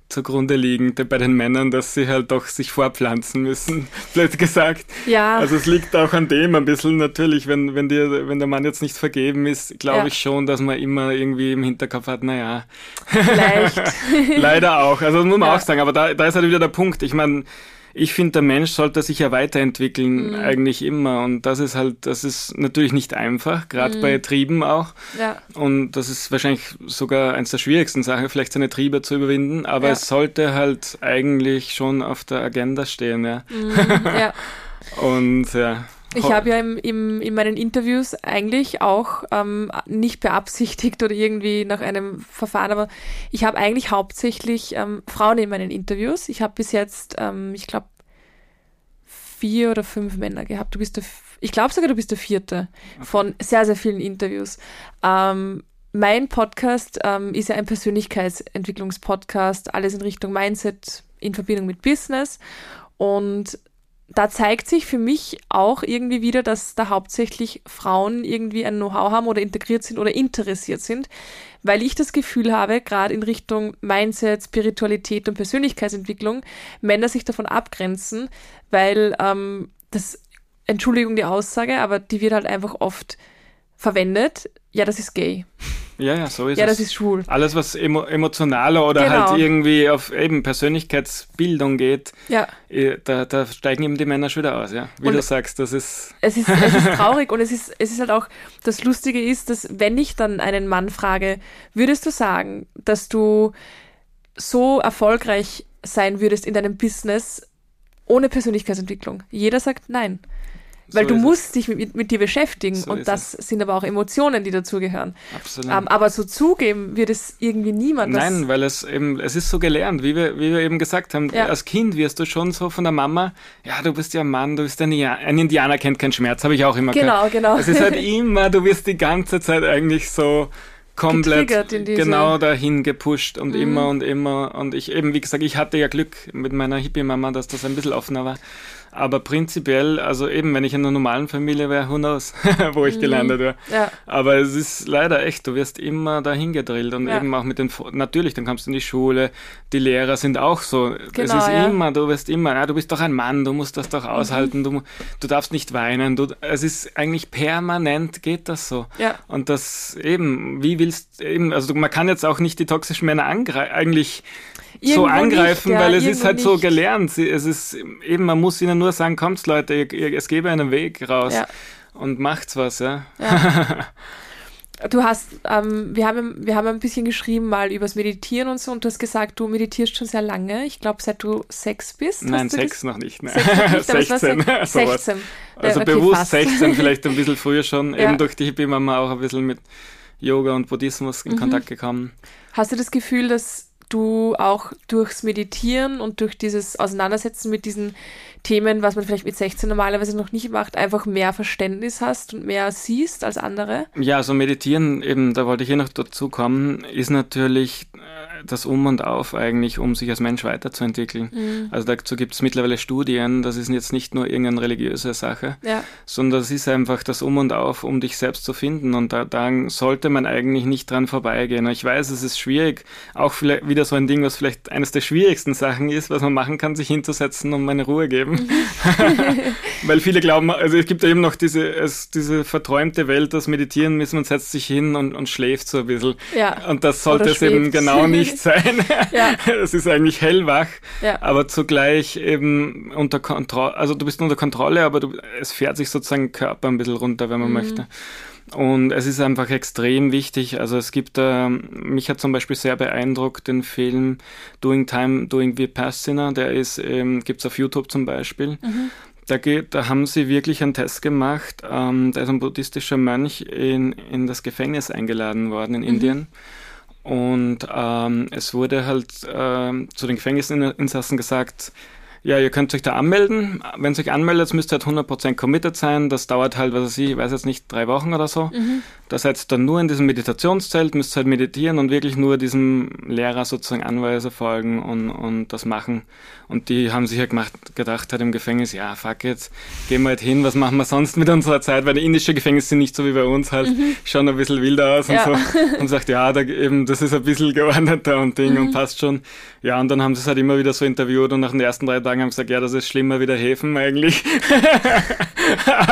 zugrunde liegend bei den Männern, dass sie halt doch sich fortpflanzen müssen, blöd gesagt. Ja, Also es liegt auch an dem ein bisschen natürlich, wenn, wenn, dir, wenn der Mann jetzt nicht vergeben ist, glaube Ja. ich schon, dass man immer irgendwie im Hinterkopf hat, naja, vielleicht. leider auch. Also das muss man Ja. auch sagen, aber da, da ist halt wieder der Punkt. Ich meine, ich finde, der Mensch sollte sich ja weiterentwickeln, Mhm. eigentlich immer. Und das ist halt, das ist natürlich nicht einfach, gerade Mhm. bei Trieben auch. ja, Und das ist wahrscheinlich sogar eins der schwierigsten Sachen, vielleicht seine Triebe zu überwinden. Aber Ja. es sollte halt eigentlich schon auf der Agenda stehen, ja. mm, ja. Und ja. Ich habe ja im, im, in meinen Interviews eigentlich auch ähm, nicht beabsichtigt oder irgendwie nach einem Verfahren, aber ich habe eigentlich hauptsächlich ähm, Frauen in meinen Interviews. Ich habe bis jetzt, ähm, ich glaube, vier oder fünf Männer gehabt. Du bist der, ich glaube sogar, du bist der vierte von sehr, sehr vielen Interviews. Ähm, mein Podcast ähm, ist ja ein Persönlichkeitsentwicklungspodcast, alles in Richtung Mindset in Verbindung mit Business. Und da zeigt sich für mich auch irgendwie wieder, dass da hauptsächlich Frauen irgendwie ein Know-how haben oder integriert sind oder interessiert sind, weil ich das Gefühl habe, gerade in Richtung Mindset, Spiritualität und Persönlichkeitsentwicklung, Männer sich davon abgrenzen, weil ähm, das, Entschuldigung die Aussage, aber die wird halt einfach oft verwendet, ja, das ist gay. Ja, ja, so ist ja, es. das ist schwul. Alles, was emo emotionaler oder Genau. halt irgendwie auf eben Persönlichkeitsbildung geht, Ja, eh, da, da steigen eben die Männer schon wieder aus, ja. Wie Und- du sagst, das ist, es ist, es ist traurig und es ist, es ist halt auch, das Lustige ist, dass wenn ich dann einen Mann frage, würdest du sagen, dass du so erfolgreich sein würdest in deinem Business ohne Persönlichkeitsentwicklung? Jeder sagt nein. Weil so du musst dich mit, mit dir beschäftigen So und das sind aber auch Emotionen, die dazugehören. es. Absolut. Ähm, aber so zugeben wird es irgendwie niemand. Nein, weil es eben, es ist so gelernt, wie wir, wie wir eben gesagt haben. Ja. Als Kind wirst du schon so von der Mama, ja, du bist ja ein Mann, du bist ein, Nia- ein Indianer, kennt keinen Schmerz, habe ich auch immer Genau, gehört. genau. Es ist halt immer, du wirst die ganze Zeit eigentlich so komplett genau dahin gepusht und Mhm. immer und immer. Und ich eben, wie gesagt, ich hatte ja Glück mit meiner Hippie-Mama, dass das ein bisschen offener war. Aber prinzipiell, also eben, wenn ich in einer normalen Familie wäre, who knows, wo ich gelandet wäre. ja. Aber es ist leider echt, du wirst immer dahin gedrillt und Ja. eben auch mit den, natürlich, dann kommst du in die Schule, die Lehrer sind auch so. es Genau, ist ja. immer, du wirst immer, ja, du bist doch ein Mann, du musst das doch aushalten, du, du darfst nicht weinen, du, es ist eigentlich permanent geht das so. Ja. Und das eben, wie willst eben, also man kann jetzt auch nicht die toxischen Männer angreifen, eigentlich so angreifen, nicht, ja, weil es ist halt so nicht. gelernt. Sie- Es ist eben, man muss ihnen nur sagen, kommt Leute, ihr- ihr- es gebe einen Weg raus Ja. und macht's was, ja. Du hast, ähm, wir, haben, wir haben ein bisschen geschrieben mal übers Meditieren und so und du hast gesagt, du meditierst schon sehr lange. Ich glaube, seit du sechs bist. Nein, du sechs noch nicht. Ne? Sechs noch nicht, aber es war 16. sech- sowas. 16. Also okay, bewusst fast. 16, vielleicht ein bisschen früher schon. Ja. Eben durch die Hippie-Mama auch ein bisschen mit Yoga und Buddhismus Mhm. in Kontakt gekommen. Hast du das Gefühl, dass du auch durchs Meditieren und durch dieses Auseinandersetzen mit diesen Themen, was man vielleicht mit 16 normalerweise noch nicht macht, einfach mehr Verständnis hast und mehr siehst als andere? Ja, also meditieren, eben, da wollte ich hier noch dazu kommen, ist natürlich äh, das Um und Auf eigentlich, um sich als Mensch weiterzuentwickeln. Mhm. Also dazu gibt es mittlerweile Studien, das ist jetzt nicht nur irgendeine religiöse Sache, Ja, sondern das ist einfach das Um und Auf, um dich selbst zu finden. Und da, da sollte man eigentlich nicht dran vorbeigehen. Ich weiß, es ist schwierig, auch vielleicht wieder so ein Ding, was vielleicht eines der schwierigsten Sachen ist, was man machen kann, sich hinzusetzen und meine Ruhe geben. Weil viele glauben, also es gibt ja eben noch diese, es, diese verträumte Welt, das Meditieren ist, man setzt sich hin und, und schläft so ein bisschen. ja, Und das sollte es eben genau nicht sein. Ja. Es ist eigentlich hellwach, ja. aber zugleich eben unter Kontrolle, also du bist unter Kontrolle, aber du, es fährt sich sozusagen Körper ein bisschen runter, wenn man Mhm. möchte. Und es ist einfach extrem wichtig. Also es gibt, äh, mich hat zum Beispiel sehr beeindruckt den Film Doing Time, Doing Vipassana, der ist, ähm, gibt's auf YouTube zum Beispiel. Mhm. Da, geht, da haben sie wirklich einen Test gemacht. Ähm, da ist ein buddhistischer Mönch in, in das Gefängnis eingeladen worden in Indien. Und ähm, es wurde halt ähm, zu den Gefängnisinsassen gesagt, ja, ihr könnt euch da anmelden. Wenn ihr euch anmeldet, müsst ihr halt 100% committed sein. Das dauert halt, was weiß ich, ich weiß jetzt nicht, drei Wochen oder so. Mhm. Da seid ihr dann nur in diesem Meditationszelt, müsst halt meditieren und wirklich nur diesem Lehrer sozusagen Anweise folgen und, und das machen. Und die haben sich ja gemacht, gedacht halt im Gefängnis, ja, fuck it, gehen wir halt hin, was machen wir sonst mit unserer Zeit? Weil die indische Gefängnisse sind nicht so wie bei uns halt, schauen ein bisschen wilder aus und Ja. so. Und sagt, ja, da eben, das ist ein bisschen geordneter und Ding und passt schon. Ja, und dann haben sie es halt immer wieder so interviewt und nach den ersten drei Tagen haben sie gesagt, ja, das ist schlimmer wie der Häfen eigentlich.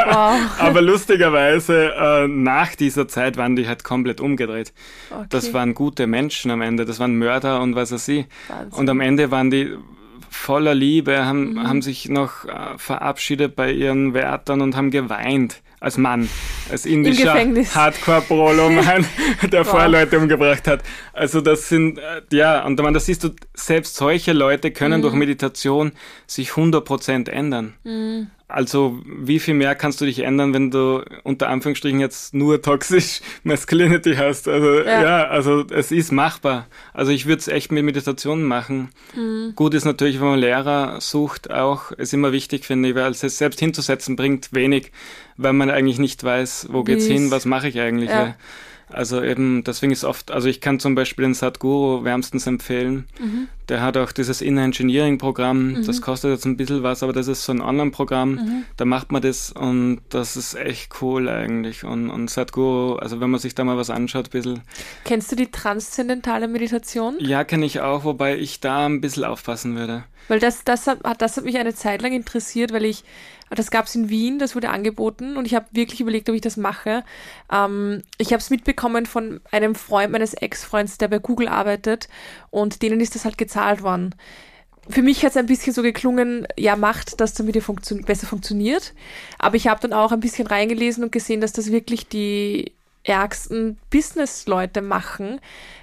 Wow. Aber lustigerweise, äh, nach dieser Zeit waren die halt komplett umgedreht. Okay. Das waren gute Menschen am Ende, das waren Mörder und was weiß ich. Wahnsinn. Und am Ende waren die voller Liebe, haben, Mhm. haben sich noch äh, verabschiedet bei ihren Wärtern und haben geweint. Als Mann, als indischer. Hardcore-Prolo-Mann, der vorher. Leute umgebracht hat. Also das sind, äh, ja, und man, das siehst du, selbst solche Leute können Mhm. durch Meditation sich 100% ändern. Also wie viel mehr kannst du dich ändern, wenn du unter Anführungsstrichen jetzt nur toxisch Masculinity hast? Also Ja. ja, also es ist machbar. Also ich würde es echt mit Meditationen machen. Gut ist natürlich, wenn man Lehrer sucht, auch ist immer wichtig, finde ich, weil es selbst hinzusetzen bringt wenig, weil man eigentlich nicht weiß, wo geht's hin, was mache ich eigentlich. Ja. Ja. Also eben, deswegen ist oft, also ich kann zum Beispiel den Sadhguru wärmstens empfehlen. Mhm. Der hat auch dieses Inner Engineering Programm, mhm. das kostet jetzt ein bisschen was, aber das ist so ein Online-Programm, mhm. da macht man das und das ist echt cool eigentlich. Und, und Sadhguru, also wenn man sich da mal was anschaut, ein bisschen. Kennst du die transzendentale Meditation? Ja, kenne ich auch, wobei ich da ein bisschen aufpassen würde. Weil das, das, hat, das hat mich eine Zeit lang interessiert, weil ich das gab es in Wien, das wurde angeboten und ich habe wirklich überlegt, ob ich das mache. Ähm, ich habe es mitbekommen von einem Freund meines Ex-Freunds, der bei Google arbeitet und denen ist das halt gezahlt worden. Für mich hat es ein bisschen so geklungen, ja, macht das, damit ihr funktio besser funktioniert. Aber ich habe dann auch ein bisschen reingelesen und gesehen, dass das wirklich die ärgsten Business-Leute machen,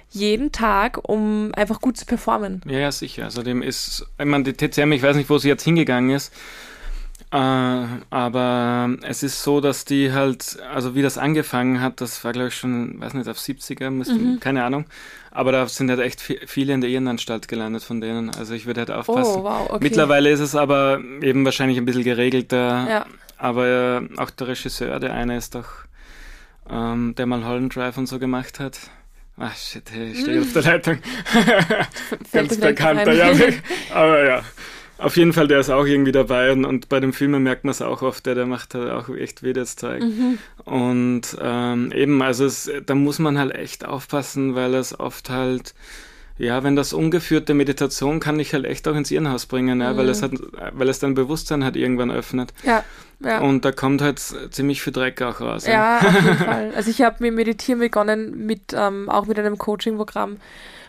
jeden Tag, um einfach gut zu performen. Ja, ja, sicher. Also dem ist, ich meine, die TCM, ich weiß nicht, wo sie jetzt hingegangen ist, aber es ist so, dass die halt, also wie das angefangen hat, das war glaube ich schon, weiß nicht, auf 70er, müssten, mhm. keine Ahnung. Aber da sind halt echt viele in der Irrenanstalt gelandet von denen. Also ich würde halt aufpassen. Oh, wow, okay. Mittlerweile ist es aber eben wahrscheinlich ein bisschen geregelter. Ja. Aber äh, auch der Regisseur, der eine ist doch, ähm, der mal Holland Drive und so gemacht hat. Ach shit, ich stehe auf der Leitung. Ganz bekannter, ja. Aber ja. Auf jeden Fall, der ist auch irgendwie dabei und, und bei dem Filmen merkt man es auch oft, der, der macht halt auch echt weh, das Zeug. Mhm. Und ähm, eben, also es, da muss man halt echt aufpassen, weil es oft halt, ja, wenn das ungeführte Meditation kann ich halt echt auch ins Irrenhaus bringen, ja, mhm. weil es hat, weil es dein Bewusstsein halt irgendwann öffnet. Ja. Ja. Und da kommt halt ziemlich viel Dreck auch raus. Ja, ja auf jeden Fall. Also ich habe mit Meditieren begonnen mit ähm, auch mit einem Coaching-Programm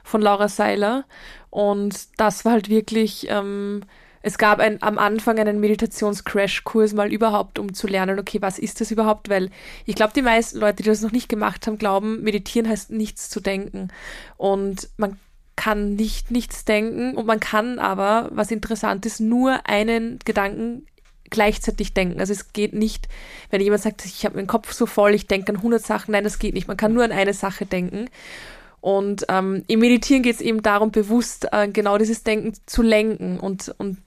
von Laura Seiler. Und das war halt wirklich, ähm, es gab ein, am Anfang einen Meditations-Crash-Kurs mal überhaupt, um zu lernen, okay, was ist das überhaupt? Weil ich glaube, die meisten Leute, die das noch nicht gemacht haben, glauben, meditieren heißt nichts zu denken. Und man kann nicht nichts denken und man kann aber, was interessant ist, nur einen Gedanken gleichzeitig denken. Also es geht nicht, wenn jemand sagt, ich habe meinen Kopf so voll, ich denke an 100 Sachen. Nein, das geht nicht. Man kann nur an eine Sache denken. Und ähm, im Meditieren geht es eben darum, bewusst äh, genau dieses Denken zu lenken und, und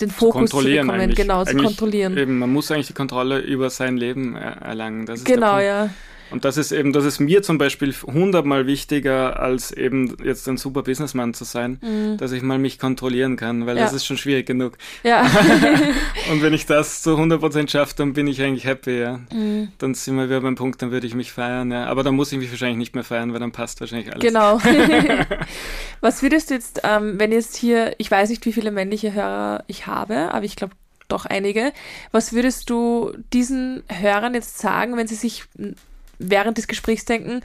den Fokus zu, zu bekommen, eigentlich. genau, eigentlich zu kontrollieren. Eben, man muss eigentlich die Kontrolle über sein Leben erlangen. genau, ja. Und das ist eben, das ist mir zum Beispiel hundertmal wichtiger, als eben jetzt ein super Businessman zu sein, mhm. dass ich mal mich kontrollieren kann, weil ja. das ist schon schwierig genug. Ja. und wenn ich das zu 100% schaffe, dann bin ich eigentlich happy, ja. Mhm. Dann sind wir wieder beim Punkt, dann würde ich mich feiern, ja. Aber dann muss ich mich wahrscheinlich nicht mehr feiern, weil dann passt wahrscheinlich alles. Genau. Was würdest du jetzt, ähm, wenn jetzt hier, ich weiß nicht, wie viele männliche Hörer ich habe, aber ich glaube, doch einige. Was würdest du diesen Hörern jetzt sagen, wenn sie sich während des Gesprächs denken,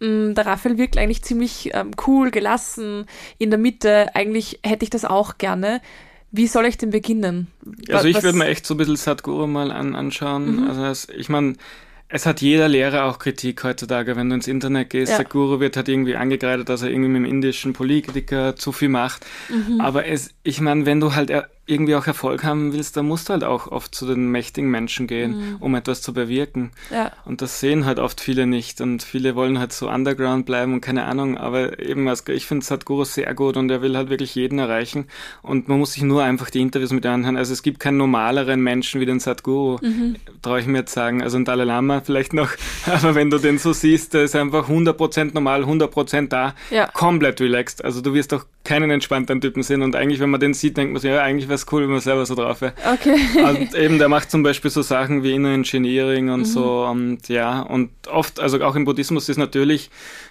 mm, der Raphael wirkt eigentlich ziemlich ähm, cool, gelassen, in der Mitte. Eigentlich hätte ich das auch gerne. Wie soll ich denn beginnen? Also ich würde mir echt so ein bisschen Sadhguru mal an, anschauen. Mhm. Also ich meine, es hat jeder Lehrer auch Kritik heutzutage, wenn du ins Internet gehst. Ja. Der Guru wird halt irgendwie angekreidet, dass er irgendwie mit dem indischen Politiker zu viel macht. Mhm. Aber es, ich meine, wenn du halt irgendwie auch Erfolg haben willst, dann musst du halt auch oft zu den mächtigen Menschen gehen, mhm. um etwas zu bewirken. Ja. Und das sehen halt oft viele nicht. Und viele wollen halt so underground bleiben und keine Ahnung. Aber eben, also ich finde Sadhguru sehr gut und er will halt wirklich jeden erreichen. Und man muss sich nur einfach die Interviews mit anhören. Also es gibt keinen normaleren Menschen wie den Sadhguru, mhm. traue ich mir jetzt sagen. Also ein Dalai Lama vielleicht noch. Aber wenn du den so siehst, der ist einfach 100% normal, 100% da, ja. komplett relaxed. Also du wirst doch keinen entspannten Typen sehen. Und eigentlich, wenn man den sieht, denkt man sich, ja, eigentlich wäre es cool, wenn man selber so drauf wäre. Okay. Und eben, der macht zum Beispiel so Sachen wie Inner Engineering und mhm. so. Und ja, und oft, also auch im Buddhismus ist natürlich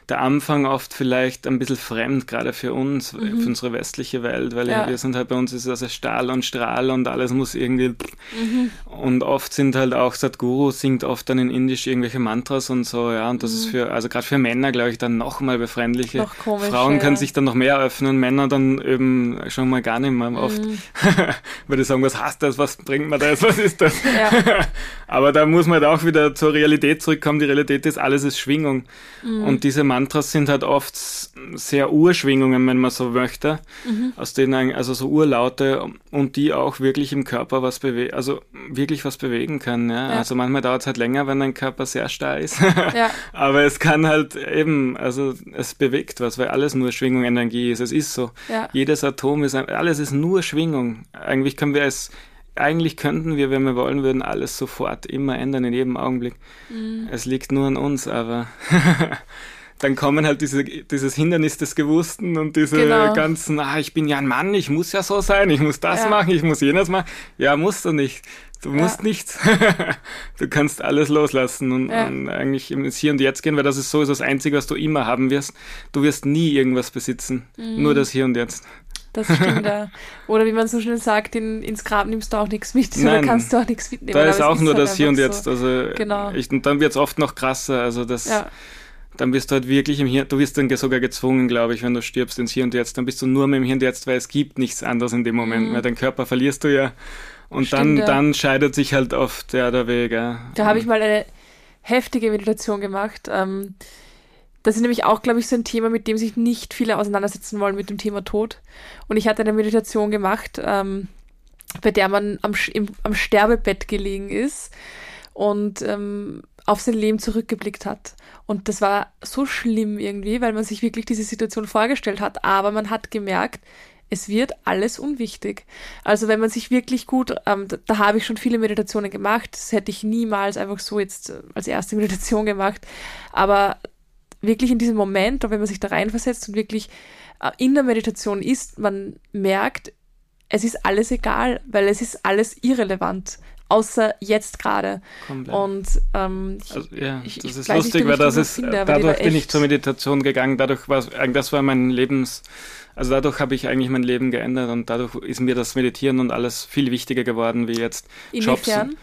der Anfang oft vielleicht ein bisschen fremd, gerade für uns, mhm. für unsere westliche Welt, weil ja. wir sind halt bei uns ist also Stahl und Strahl und alles muss irgendwie. Mhm. Und oft sind halt auch Sadhguru singt oft dann in Indisch irgendwelche Mantras und so, ja. Und das mhm. ist für, also gerade für Männer, glaube ich, dann nochmal befremdlicher. Noch komisch, Frauen ja. können sich dann noch mehr öffnen, Männer dann eben schon mal gar nicht mehr oft. Würde sagen, was hast das, was bringt man das, was ist das? Ja. Aber da muss man halt auch wieder zur Realität zurückkommen. Die Realität ist, alles ist Schwingung. Mhm. Und diese Mantras sind halt oft sehr Urschwingungen, wenn man so möchte, mhm. aus denen also so Urlaute und die auch wirklich im Körper was bewegen, also wirklich was bewegen kann. Ja? ja. Also manchmal dauert es halt länger, wenn dein Körper sehr starr ist. ja. Aber es kann halt eben, also es bewegt was, weil alles nur Schwingung, Energie ist. Es ist so. Ja. Jedes Atom ist, alles ist nur Schwingung. Eigentlich können wir es eigentlich könnten wir, wenn wir wollen würden, alles sofort immer ändern, in jedem Augenblick. Mhm. Es liegt nur an uns, aber dann kommen halt diese, dieses Hindernis des Gewussten und diese genau. ganzen, ah, ich bin ja ein Mann, ich muss ja so sein, ich muss das ja. machen, ich muss jenes machen. Ja, musst du nicht. Du musst ja. nichts. du kannst alles loslassen und, ja. und, eigentlich ins Hier und Jetzt gehen, weil das ist so das Einzige, was du immer haben wirst. Du wirst nie irgendwas besitzen. Mhm. Nur das Hier und Jetzt. Das stimmt, ja. Oder wie man so schön sagt, in, ins Grab nimmst du auch nichts mit, Nein, oder kannst du auch nichts mitnehmen. Da ist auch nur halt das Hier und Jetzt. Also genau. Ich, und dann wird es oft noch krasser. Also das, ja. dann bist du halt wirklich im Hier, du wirst dann sogar gezwungen, glaube ich, wenn du stirbst ins Hier und Jetzt, dann bist du nur mit dem Hier und Jetzt, weil es gibt nichts anderes in dem Moment. Mhm. Weil dein Körper verlierst du ja. Und Stimmt, dann, ja. dann scheidet sich halt oft der, der Weg. Ja. Da habe ich mal eine heftige Meditation gemacht. Ähm, das ist nämlich auch, glaube ich, so ein Thema, mit dem sich nicht viele auseinandersetzen wollen, mit dem Thema Tod. Und ich hatte eine Meditation gemacht, ähm, bei der man am, im, am Sterbebett gelegen ist und ähm, auf sein Leben zurückgeblickt hat. Und das war so schlimm irgendwie, weil man sich wirklich diese Situation vorgestellt hat. Aber man hat gemerkt, es wird alles unwichtig. Also wenn man sich wirklich gut, ähm, da, da habe ich schon viele Meditationen gemacht, das hätte ich niemals einfach so jetzt äh, als erste Meditation gemacht, aber wirklich in diesem Moment, wenn man sich da reinversetzt und wirklich äh, in der Meditation ist, man merkt, es ist alles egal, weil es ist alles irrelevant außer jetzt gerade. Und ähm, ich, also, ja, ich, das ist lustig, weil das ist, finde, dadurch bin ich zur Meditation gegangen, dadurch war das war mein Lebens, also dadurch habe ich eigentlich mein Leben geändert und dadurch ist mir das Meditieren und alles viel wichtiger geworden wie jetzt Inwiefern? Jobs.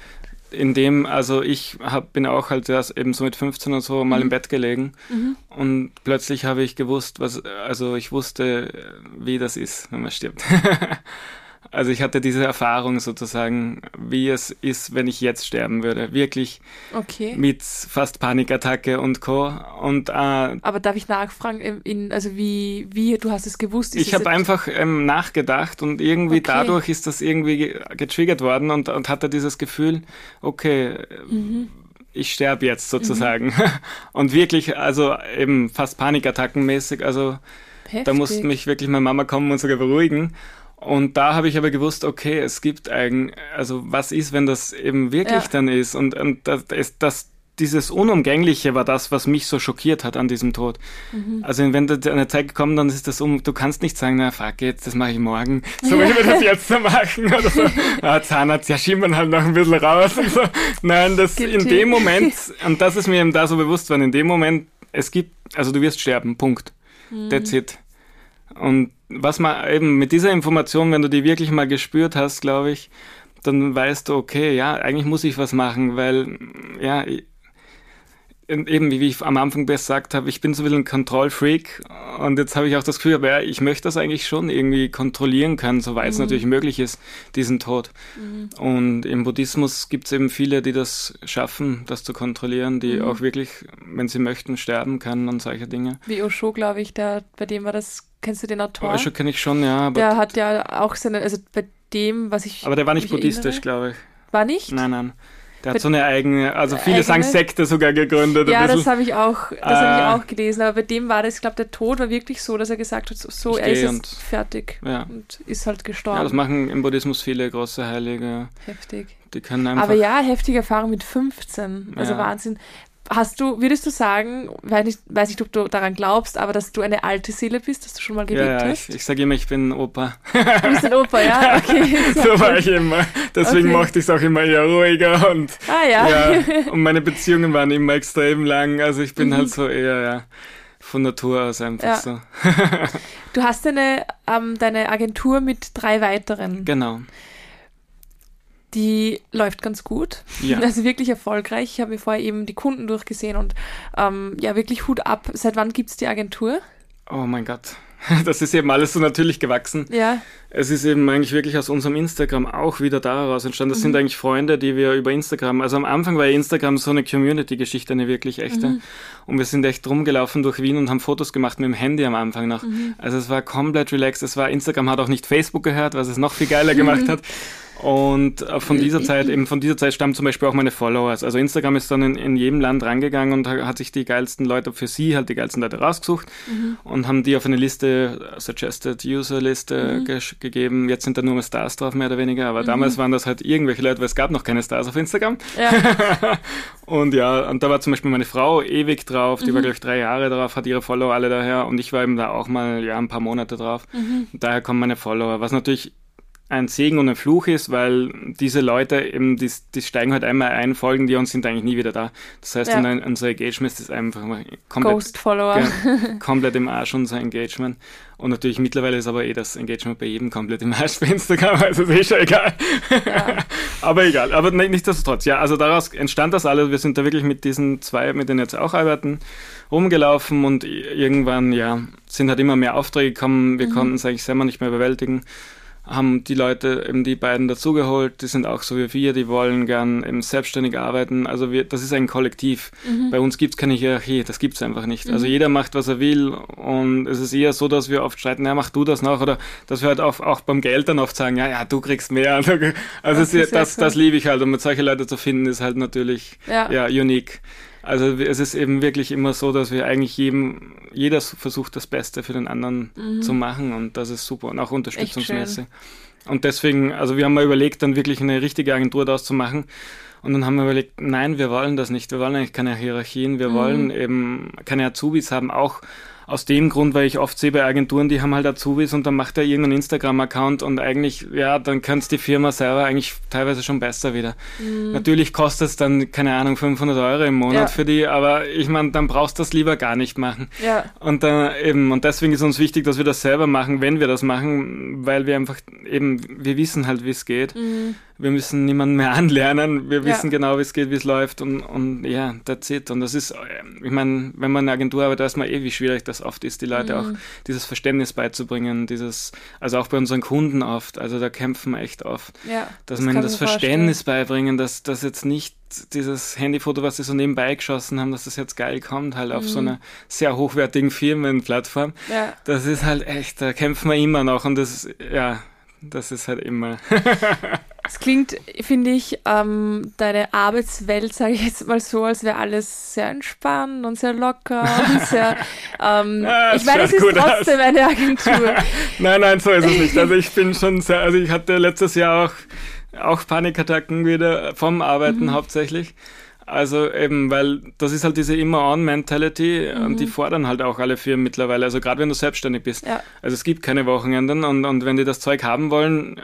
In dem, also ich hab, bin auch halt erst eben so mit 15 und so mal mhm. im Bett gelegen mhm. und plötzlich habe ich gewusst, was, also ich wusste, wie das ist, wenn man stirbt. Also ich hatte diese Erfahrung sozusagen, wie es ist, wenn ich jetzt sterben würde. Wirklich okay. mit fast Panikattacke und Co. Und, äh, Aber darf ich nachfragen, in, also wie, wie du hast es gewusst? ich habe einfach ähm, nachgedacht und irgendwie okay. dadurch ist das irgendwie getriggert worden und, und hatte dieses Gefühl, okay, mhm. ich sterbe jetzt sozusagen. Mhm. Und wirklich, also eben fast Panikattackenmäßig, also Heftig. da musste mich wirklich meine Mama kommen und sogar beruhigen. Und da habe ich aber gewusst, okay, es gibt eigentlich, also was ist, wenn das eben wirklich ja. dann ist? Und, und das, das, dieses Unumgängliche war das, was mich so schockiert hat an diesem Tod. Mhm. Also wenn da eine Zeit kommt, dann ist das um, du kannst nicht sagen, na fuck jetzt, das mache ich morgen, so ja. wie wir das jetzt so machen oder so. ah, Zahnarzt, ja schiebt man halt noch ein bisschen raus und so. Nein, das Guilty. in dem Moment, und das ist mir eben da so bewusst worden, in dem Moment, es gibt, also du wirst sterben, Punkt. Mhm. That's it. Und was man eben mit dieser Information, wenn du die wirklich mal gespürt hast, glaube ich, dann weißt du, okay, ja, eigentlich muss ich was machen, weil, ja, eben wie ich am Anfang gesagt habe, ich bin so ein Kontrollfreak und jetzt habe ich auch das Gefühl, aber ja, ich möchte das eigentlich schon irgendwie kontrollieren können, soweit es mhm. natürlich möglich ist, diesen Tod. Mhm. Und im Buddhismus gibt es eben viele, die das schaffen, das zu kontrollieren, die mhm. auch wirklich, wenn sie möchten, sterben können und solche Dinge. Wie Osho, glaube ich, der, bei dem war das, kennst du den Autor? Osho kenne ich schon, ja. der hat ja auch seine, also bei dem, was ich. Aber der war nicht buddhistisch, glaube ich. War nicht? Nein, nein. Der hat so eine eigene, also viele eigene? sagen Sekte sogar gegründet. Ja, das habe ich auch, das äh, habe ich auch gelesen. Aber bei dem war das, ich glaube, der Tod war wirklich so, dass er gesagt hat, so, er ist und, fertig ja. und ist halt gestorben. Ja, das machen im Buddhismus viele große Heilige. Heftig. Die können einfach. Aber ja, heftige Erfahrung mit 15. Also ja. Wahnsinn. Hast du, würdest du sagen, weiß nicht, weiß nicht, ob du daran glaubst, aber dass du eine alte Seele bist, dass du schon mal gelebt ja, ja, hast? Ich, ich sage immer, ich bin Opa. Du bist ein Opa, ja? Okay. so war ich immer. Deswegen okay. mochte ich es auch immer eher ruhiger und, ah, ja. ja. Und meine Beziehungen waren immer extrem lang. Also ich bin mhm. halt so eher, ja, von Natur aus einfach ja. so. du hast eine, ähm, deine Agentur mit drei weiteren. Genau die läuft ganz gut. Ja. Also wirklich erfolgreich. Ich habe mir vorher eben die Kunden durchgesehen und ähm, ja, wirklich Hut ab. Seit wann gibt es die Agentur? Oh mein Gott. Das ist eben alles so natürlich gewachsen. Ja. Es ist eben eigentlich wirklich aus unserem Instagram auch wieder daraus entstanden. Das mhm. sind eigentlich Freunde, die wir über Instagram, also am Anfang war Instagram so eine Community-Geschichte, eine wirklich echte. Mhm. Und wir sind echt rumgelaufen durch Wien und haben Fotos gemacht mit dem Handy am Anfang noch. Mhm. Also es war komplett relaxed. Es war, Instagram hat auch nicht Facebook gehört, was es noch viel geiler gemacht hat. Und äh, von dieser Zeit, eben von dieser Zeit stammen zum Beispiel auch meine Followers. Also Instagram ist dann in, in jedem Land rangegangen und hat sich die geilsten Leute für sie halt die geilsten Leute rausgesucht mhm. und haben die auf eine Liste, Suggested User Liste mhm. ge gegeben. Jetzt sind da nur mehr Stars drauf, mehr oder weniger, aber mhm. damals waren das halt irgendwelche Leute, weil es gab noch keine Stars auf Instagram. Ja. und ja, und da war zum Beispiel meine Frau ewig drauf, die war mhm. glaube ich drei Jahre drauf, hat ihre Follower alle daher und ich war eben da auch mal ja ein paar Monate drauf. Mhm. Daher kommen meine Follower, was natürlich ein Segen und ein Fluch ist, weil diese Leute eben, die, die steigen halt einmal ein, folgen die und sind eigentlich nie wieder da. Das heißt, ja. unser Engagement ist einfach komplett, Ghost-Follower. komplett im Arsch, unser Engagement. Und natürlich mittlerweile ist aber eh das Engagement bei jedem komplett im Arsch bei Instagram, also ist eh schon egal. Ja. aber egal, aber nichtsdestotrotz, ja, also daraus entstand das alles. Wir sind da wirklich mit diesen zwei, mit denen jetzt auch arbeiten, rumgelaufen und irgendwann, ja, sind halt immer mehr Aufträge gekommen. Wir mhm. konnten es eigentlich selber nicht mehr bewältigen haben die Leute eben die beiden dazugeholt, die sind auch so wie wir, die wollen gern eben selbstständig arbeiten. Also wir, das ist ein Kollektiv. Mhm. Bei uns gibt es keine Hierarchie, das gibt es einfach nicht. Also mhm. Also jeder macht, was er will und es ist eher so, dass wir oft streiten, ja, mach du das noch oder dass wir halt auch, auch beim Geld dann oft sagen, ja, ja, du kriegst mehr. Also das, das, das, das liebe ich halt und mit solche Leute zu finden ist halt natürlich ja, ja unique. Also es ist eben wirklich immer so, dass wir eigentlich jedem, jeder versucht, das Beste für den anderen mhm. zu machen und das ist super und auch unterstützungsmäßig. Und deswegen, also wir haben mal überlegt, dann wirklich eine richtige Agentur daraus zu machen. Und dann haben wir überlegt, nein, wir wollen das nicht. Wir wollen eigentlich keine Hierarchien. Wir mhm. wollen eben keine Azubis haben. Auch aus dem Grund, weil ich oft sehe bei Agenturen, die haben halt Azubis und dann macht er irgendeinen Instagram-Account und eigentlich, ja, dann könnte die Firma selber eigentlich teilweise schon besser wieder. Mhm. Natürlich kostet es dann, keine Ahnung, 500 Euro im Monat ja. für die, aber ich meine, dann brauchst du das lieber gar nicht machen. Ja. Und dann eben, und deswegen ist uns wichtig, dass wir das selber machen, wenn wir das machen, weil wir einfach eben, wir wissen halt, wie es geht. Mhm wir müssen niemanden mehr anlernen, wir wissen ja. genau, wie es geht, wie es läuft und, und ja, that's it. Und das ist, ich meine, wenn man eine Agentur arbeitet, weiß man eh, wie schwierig das oft ist, die Leute mhm. auch dieses Verständnis beizubringen, dieses, also auch bei unseren Kunden oft, also da kämpfen wir echt oft, ja, dass das man das Verständnis vorstellen. beibringen, dass das jetzt nicht dieses Handyfoto, was sie so nebenbei geschossen haben, dass das jetzt geil kommt, halt auf mhm. so einer sehr hochwertigen Firmenplattform. Ja. Das ist halt echt, da kämpfen wir immer noch und das, ja, das ist halt immer. Es klingt, finde ich, ähm, deine Arbeitswelt, sage ich jetzt mal so, als wäre alles sehr entspannt und sehr locker und sehr. Ähm, ja, ich meine, es ist trotzdem aus. eine Agentur. nein, nein, so ist es nicht. Also ich bin schon sehr, also ich hatte letztes Jahr auch, auch Panikattacken wieder vom Arbeiten mhm. hauptsächlich. Also eben, weil das ist halt diese Immer-on-Mentality mhm. und die fordern halt auch alle Firmen mittlerweile. Also gerade wenn du selbstständig bist. Ja. Also es gibt keine Wochenenden und, und wenn die das Zeug haben wollen,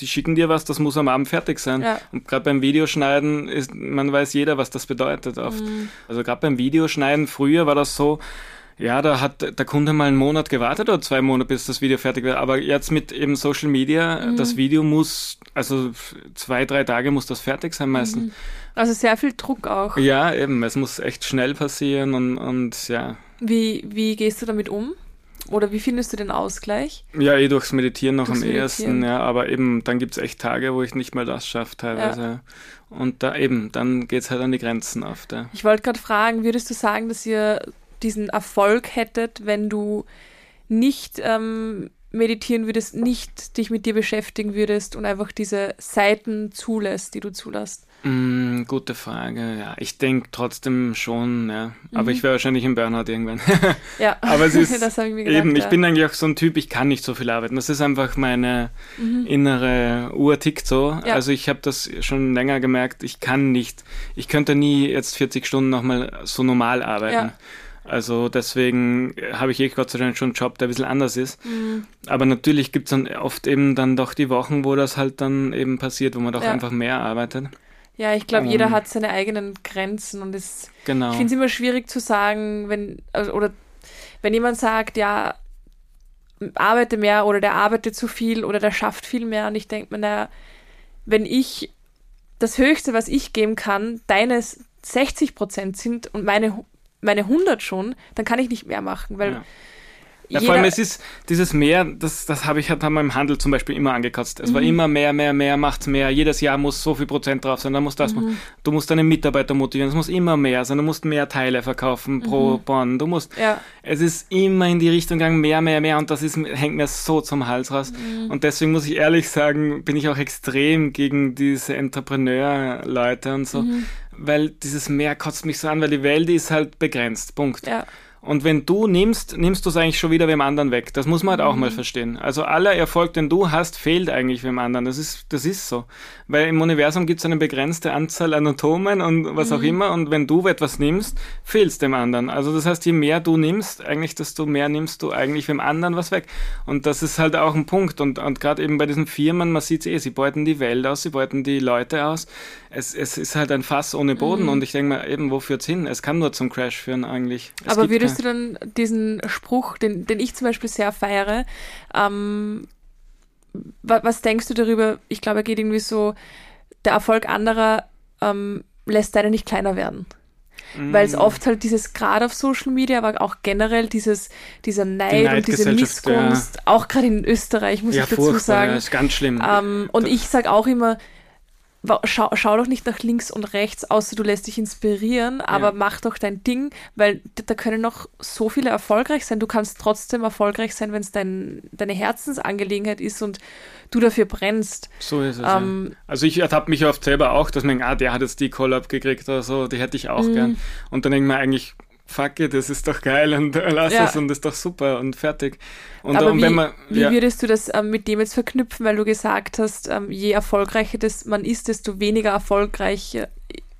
die schicken dir was, das muss am Abend fertig sein. Ja. Und gerade beim Videoschneiden ist, man weiß jeder, was das bedeutet oft. Mhm. Also gerade beim Videoschneiden, früher war das so, ja, da hat der Kunde mal einen Monat gewartet oder zwei Monate, bis das Video fertig wird. Aber jetzt mit eben Social Media, mhm. das Video muss, also zwei, drei Tage muss das fertig sein meistens. Mhm. Also sehr viel Druck auch. Ja, eben. Es muss echt schnell passieren und, und ja. Wie, wie gehst du damit um? Oder wie findest du den Ausgleich? Ja, eh durchs Meditieren noch durchs am Meditieren. ersten, ja. Aber eben, dann gibt es echt Tage, wo ich nicht mal das schaffe teilweise. Ja. Und da eben, dann geht es halt an die Grenzen oft. Ja. Ich wollte gerade fragen, würdest du sagen, dass ihr diesen Erfolg hättet, wenn du nicht ähm, meditieren würdest, nicht dich mit dir beschäftigen würdest und einfach diese Seiten zulässt, die du zulässt? Mm, gute Frage, ja. Ich denke trotzdem schon, ja. Aber mhm. ich wäre wahrscheinlich im Burnout irgendwann. ja, aber es ist das ich mir gedacht, eben, ich ja. bin eigentlich auch so ein Typ, ich kann nicht so viel arbeiten. Das ist einfach meine mhm. innere Uhr tickt so. Ja. Also ich habe das schon länger gemerkt, ich kann nicht, ich könnte nie jetzt 40 Stunden nochmal so normal arbeiten. Ja. Also deswegen habe ich eh Gott sei Dank schon einen Job, der ein bisschen anders ist. Mhm. Aber natürlich gibt es dann oft eben dann doch die Wochen, wo das halt dann eben passiert, wo man doch ja. einfach mehr arbeitet. Ja, ich glaube, um, jeder hat seine eigenen Grenzen und es, genau. ich finde es immer schwierig zu sagen, wenn, also, oder wenn jemand sagt, ja, arbeite mehr oder der arbeitet zu viel oder der schafft viel mehr und ich denke mir, naja, wenn ich das Höchste, was ich geben kann, deines 60 Prozent sind und meine meine 100 schon, dann kann ich nicht mehr machen, weil ja. Ja, vor allem es ist dieses Mehr, das, das habe ich halt haben wir im Handel zum Beispiel immer angekotzt. Es mhm. war immer mehr, mehr, mehr, macht's mehr. Jedes Jahr muss so viel Prozent drauf sein. Dann muss das, mhm. du musst deine Mitarbeiter motivieren. Es muss immer mehr sein. Du musst mehr Teile verkaufen mhm. pro Bonn. Du musst, ja. es ist immer in die Richtung gegangen, mehr, mehr, mehr. Und das ist, hängt mir so zum Hals raus. Mhm. Und deswegen muss ich ehrlich sagen, bin ich auch extrem gegen diese Entrepreneur-Leute und so. Weil dieses Mehr kotzt mich so an, weil die Welt ist halt begrenzt. Punkt. Ja. Und wenn du nimmst, nimmst du es eigentlich schon wieder wem anderen weg. Das muss man halt auch mal mhm. verstehen. Also aller Erfolg, den du hast, fehlt eigentlich wem anderen. Das ist, das ist so. Weil im Universum gibt es eine begrenzte Anzahl an Atomen und was mhm. auch immer. Und wenn du etwas nimmst, fehlt es dem anderen. Also das heißt, je mehr du nimmst, eigentlich, desto mehr nimmst du eigentlich wem anderen was weg. Und das ist halt auch ein Punkt. Und, und gerade eben bei diesen Firmen, man sieht es eh, sie beuten die Welt aus, sie beuten die Leute aus. Es, es ist halt ein Fass ohne Boden. Mhm. Und ich denke mal, eben, wo führt es hin? Es kann nur zum Crash führen eigentlich. Es Aber würdest du dann diesen Spruch, den, den ich zum Beispiel sehr feiere, ähm, was, was denkst du darüber? Ich glaube, er geht irgendwie so, der Erfolg anderer ähm, lässt deine nicht kleiner werden. Mm. Weil es oft halt dieses, gerade auf Social Media, aber auch generell dieses, dieser Neid und diese Missgunst, ja. auch gerade in Österreich, muss ja, ich dazu sagen. Ja, ist ganz schlimm. Ähm, und ich sage auch immer, schau, schau doch nicht nach links und rechts, außer du lässt dich inspirieren, aber ja. mach doch dein Ding, weil da können noch so viele erfolgreich sein. Du kannst trotzdem erfolgreich sein, wenn es dein, deine Herzensangelegenheit ist und du dafür brennst. So ist es. Ähm, ja. Also ich ertappe mich oft selber auch, dass man, ah, der hat jetzt die Collab gekriegt oder so, die hätte ich auch mhm. gern. Und dann denkt man eigentlich, fuck it, das ist doch geil und lass ja. es und das ist doch super und fertig. Und, Aber und wie, man, ja. wie würdest du das ähm, mit dem jetzt verknüpfen, weil du gesagt hast, ähm, je erfolgreicher das man ist, desto weniger erfolgreich äh,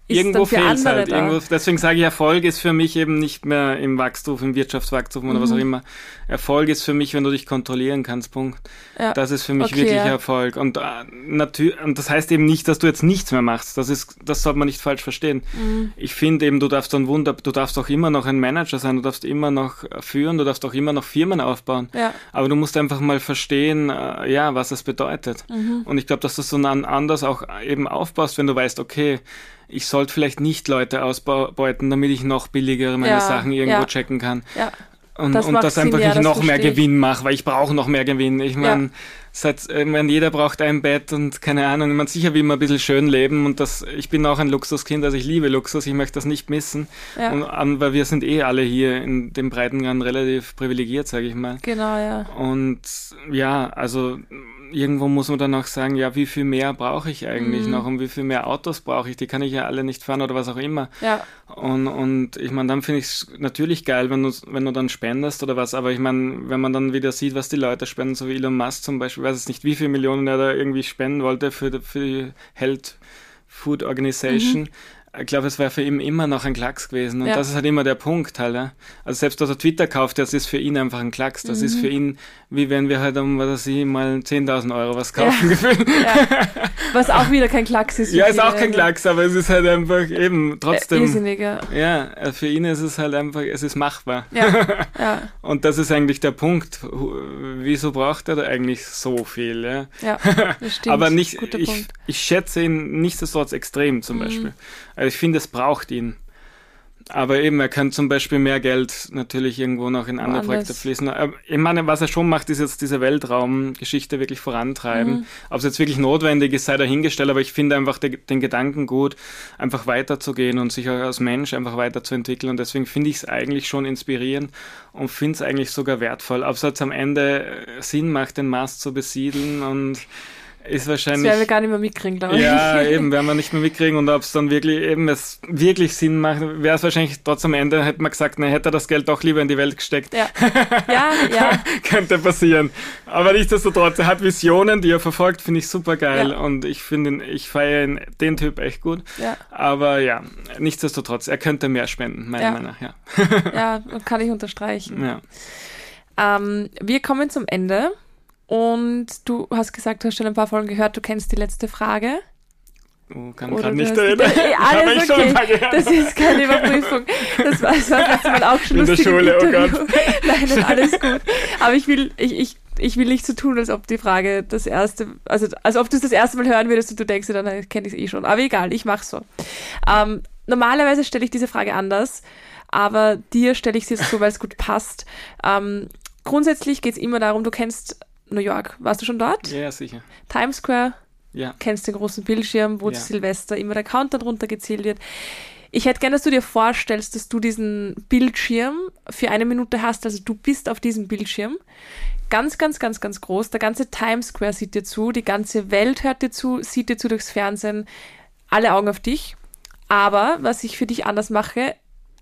irgendwo fehlt halt. Irgendwo, deswegen sage ich, Erfolg ist für mich eben nicht mehr im Wachstum, im Wirtschaftswachstum oder mhm. was auch immer. Erfolg ist für mich, wenn du dich kontrollieren kannst, Punkt. Ja. Das ist für mich okay, wirklich ja. Erfolg. Und, äh, natürlich, und das heißt eben nicht, dass du jetzt nichts mehr machst. Das ist, das sollte man nicht falsch verstehen. Mhm. Ich finde eben, du darfst dann Wunder, du darfst auch immer noch ein Manager sein, du darfst immer noch führen, du darfst auch immer noch Firmen aufbauen. Ja. Aber du musst einfach mal verstehen, äh, ja, was das bedeutet. Mhm. Und ich glaube, dass du so anders auch eben aufbaust, wenn du weißt, okay, ich sollte vielleicht nicht Leute ausbeuten, damit ich noch billigere meine ja, Sachen irgendwo ja. checken kann. Ja. Und, das, und das einfach ich noch mehr Gewinn mache, weil ich brauche noch mehr Gewinn. Ich meine, seit, äh, ich jeder braucht ein Bett und keine Ahnung, man sicher will man ein bisschen schön leben und das, ich bin auch ein Luxuskind, also ich liebe Luxus, ich möchte das nicht missen. Ja. Und, um, weil wir sind eh alle hier in dem Breitengrad relativ privilegiert, sage ich mal. Genau, ja. Und ja, also irgendwo muss man dann auch sagen, ja, wie viel mehr brauche ich eigentlich mhm. noch und wie viel mehr Autos brauche ich? Die kann ich ja alle nicht fahren oder was auch immer. Ja. Und, und ich meine, dann finde ich es natürlich geil, wenn du, wenn du dann spendest oder was, aber ich meine, wenn man dann wieder sieht, was die Leute spenden, so wie Elon Musk zum Beispiel, weiß es nicht, wie viele Millionen er da irgendwie spenden wollte für, für die Health Food Organization. Mhm ich glaube, es wäre für ihn immer noch ein Klacks gewesen. Und ja. das ist halt immer der Punkt halt. Ja? Also selbst, dass er Twitter kauft, das ist für ihn einfach ein Klacks. Das mhm. ist für ihn, wie wenn wir halt um, was weiß ich, mal 10.000 Euro was kaufen. Ja. ja. Was auch wieder kein Klacks ist. Ja, ist auch kein Klacks, aber es ist halt einfach eben trotzdem. Irrsinnig, ja. Ja, für ihn ist es halt einfach, es ist machbar. Ja. ja. Und das ist eigentlich der Punkt. Wieso braucht er da eigentlich so viel? Ja, ja das stimmt. aber nicht, ich, ich schätze ihn nichtsdestotrotz extrem zum mhm. Beispiel. Also ich finde, es braucht ihn. Aber eben, er kann zum Beispiel mehr Geld natürlich irgendwo noch in andere Projekte fließen. Ich meine, was er schon macht, ist jetzt diese Weltraumgeschichte wirklich vorantreiben. Mhm. Ob es jetzt wirklich notwendig ist, sei dahingestellt, aber ich finde einfach den, den Gedanken gut, einfach weiterzugehen und sich auch als Mensch einfach weiterzuentwickeln. Und deswegen finde ich es eigentlich schon inspirierend und finde es eigentlich sogar wertvoll. Ob es jetzt am Ende Sinn macht, den Mars zu besiedeln und ist wahrscheinlich. Das werden wir gar nicht mehr mitkriegen, glaube ich. Ja, eben, werden wir nicht mehr mitkriegen. Und ob es dann wirklich eben es wirklich Sinn macht, wäre es wahrscheinlich trotzdem am Ende, hätte man gesagt, ne, hätte er das Geld doch lieber in die Welt gesteckt. Ja, ja. ja. Könnte passieren. Aber nichtsdestotrotz, er hat Visionen, die er verfolgt, finde ich super geil. Ja. Und ich finde, ich feiere den Typ echt gut. Ja. Aber ja, nichtsdestotrotz, er könnte mehr spenden, meiner ja. Meinung nach. Ja. ja, kann ich unterstreichen. Ja. Ähm, wir kommen zum Ende. Und du hast gesagt, du hast schon ein paar Folgen gehört, du kennst die letzte Frage. Oh, kann gerade nicht erinnern. Ey, alles okay. Das ist keine Überprüfung. Das war das, war das Mal auch schon In der Schule, oh Gott. nein, nein, alles gut. Aber ich will, ich, ich, ich will nicht so tun, als ob die Frage das erste, also als ob du es das erste Mal hören würdest und du denkst, dann kenne ich es eh schon. Aber egal, ich mach's so. Ähm, normalerweise stelle ich diese Frage anders, aber dir stelle ich sie jetzt so, weil es gut passt. Ähm, grundsätzlich geht es immer darum, du kennst New York. Warst du schon dort? Ja, sicher. Times Square, Ja. kennst den großen Bildschirm, wo Ja. zu Silvester immer der Countdown runtergezählt wird. Ich hätte gerne, dass du dir vorstellst, dass du diesen Bildschirm für eine Minute hast. Also du bist auf diesem Bildschirm. Ganz, ganz, ganz, ganz groß. Der ganze Times Square sieht dir zu. Die ganze Welt hört dir zu, sieht dir zu durchs Fernsehen. Alle Augen auf dich. Aber was ich für dich anders mache,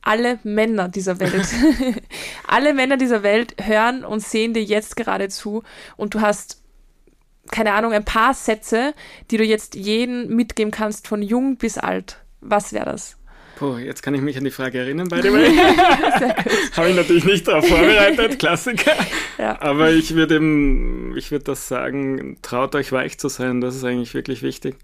alle Männer dieser Welt, alle Männer dieser Welt hören und sehen dir jetzt gerade zu und du hast keine Ahnung, ein paar Sätze, die du jetzt jeden mitgeben kannst, von jung bis alt. Was wäre das? Puh, jetzt kann ich mich an die Frage erinnern, by the way. Habe ich natürlich nicht darauf vorbereitet, Klassiker. Ja. Aber ich würde eben, ich würde das sagen, traut euch weich zu sein, das ist eigentlich wirklich wichtig.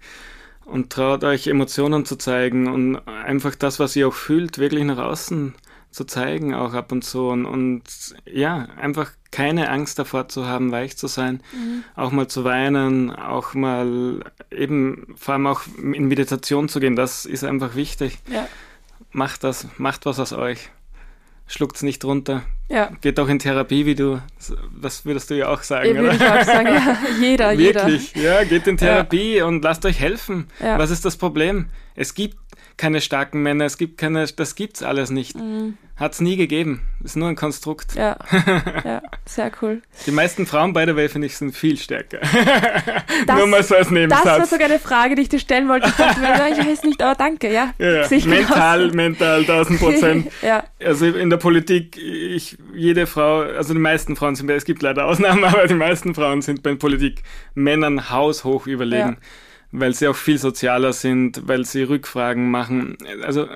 Und traut euch Emotionen zu zeigen und einfach das, was ihr auch fühlt, wirklich nach außen zu zeigen, auch ab und zu. Und, und ja, einfach keine Angst davor zu haben, weich zu sein, auch mal zu weinen, auch mal eben, vor allem auch in Meditation zu gehen, das ist einfach wichtig. Ja. Macht das, macht was aus euch. Schluckt's nicht runter. Ja. Geht auch in Therapie, wie du, das würdest du ja auch sagen, Ja, würde ich oder? auch sagen, ja, jeder, Wirklich, ja, geht in Therapie und lasst euch helfen. Ja. Was ist das Problem? Es gibt keine starken Männer, es gibt keine, das gibt's alles nicht. jeder. Hat's nie gegeben. Ist nur ein Konstrukt. Ja, ja, sehr cool. Die meisten Frauen, by the way, finde ich, sind viel stärker. Das, nur mal so als das war Nebensatz. sogar eine Frage, die ich dir stellen wollte. Ich dachte mir, ja, ich weiß nicht, aber danke, ja. ja, ja. Mental, genauso. mental, 1000 Prozent. ja, Also in der Politik, ich, jede Frau, also die meisten Frauen sind, es gibt leider Ausnahmen, aber die meisten Frauen sind bei Politik Männern haushoch überlegen, weil sie auch viel sozialer sind, weil sie Rückfragen machen. Also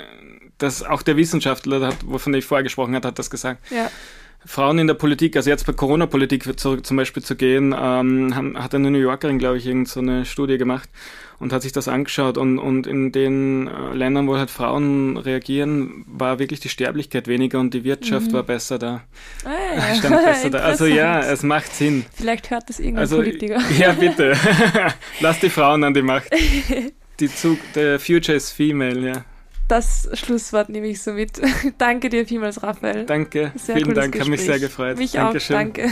das auch der Wissenschaftler, hat, wovon ich vorher gesprochen habe, hat das gesagt. ja, Frauen in der Politik, also jetzt bei Corona-Politik zurück zum Beispiel zu gehen, ähm, haben, hat eine New Yorkerin, glaube ich, irgend so eine Studie gemacht und hat sich das angeschaut und, und in den äh, Ländern, wo halt Frauen reagieren, war wirklich die Sterblichkeit weniger und die Wirtschaft war besser da. ah, ja. Stand besser da. Also ja, es macht Sinn. Vielleicht hört das irgendein Also Politiker. ja, bitte. Lass die Frauen an die Macht. Die Zug, der Future is female, ja. Das Schlusswort nehme ich so mit. danke dir vielmals, Raphael. Danke, Sehr vielen Dank, hat mich Gespräch. sehr gefreut. Mich Dankeschön. auch, danke.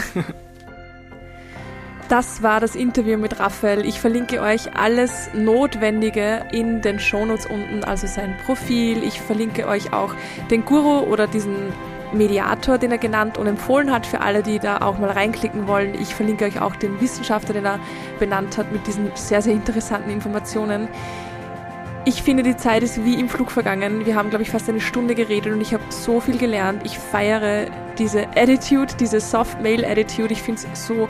Das war das Interview mit Raphael. Ich verlinke euch alles Notwendige in den Shownotes unten, also sein Profil. Ich verlinke euch auch den Guru oder diesen Mediator, den er genannt und empfohlen hat für alle, die da auch mal reinklicken wollen. Ich verlinke euch auch den Wissenschaftler, den er benannt hat mit diesen sehr, sehr interessanten Informationen. Ich finde, die Zeit ist wie im Flug vergangen. Wir haben, glaube ich, fast eine Stunde geredet und ich habe so viel gelernt. Ich feiere diese Attitude, diese Soft Male Attitude. Ich finde es so,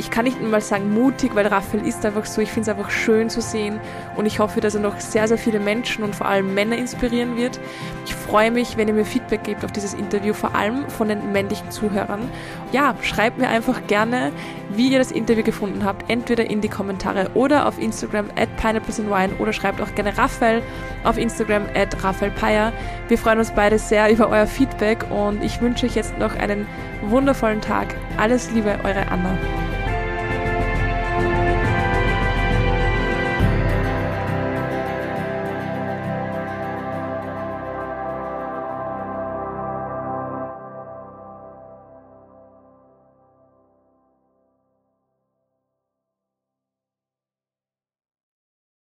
ich kann nicht mal sagen mutig, weil Raphael ist einfach so. Ich finde es einfach schön zu sehen und ich hoffe, dass er noch sehr, sehr viele Menschen und vor allem Männer inspirieren wird. Ich freue mich, wenn ihr mir Feedback gebt auf dieses Interview, vor allem von den männlichen Zuhörern. Ja, schreibt mir einfach gerne, wie ihr das Interview gefunden habt, entweder in die Kommentare oder auf Instagram at Pineapples and Wine oder schreibt auch gerne Raphael auf Instagram at Raphael Peyer. Wir freuen uns beide sehr über euer Feedback und ich wünsche euch jetzt noch einen wundervollen Tag. Alles Liebe, eure Anna.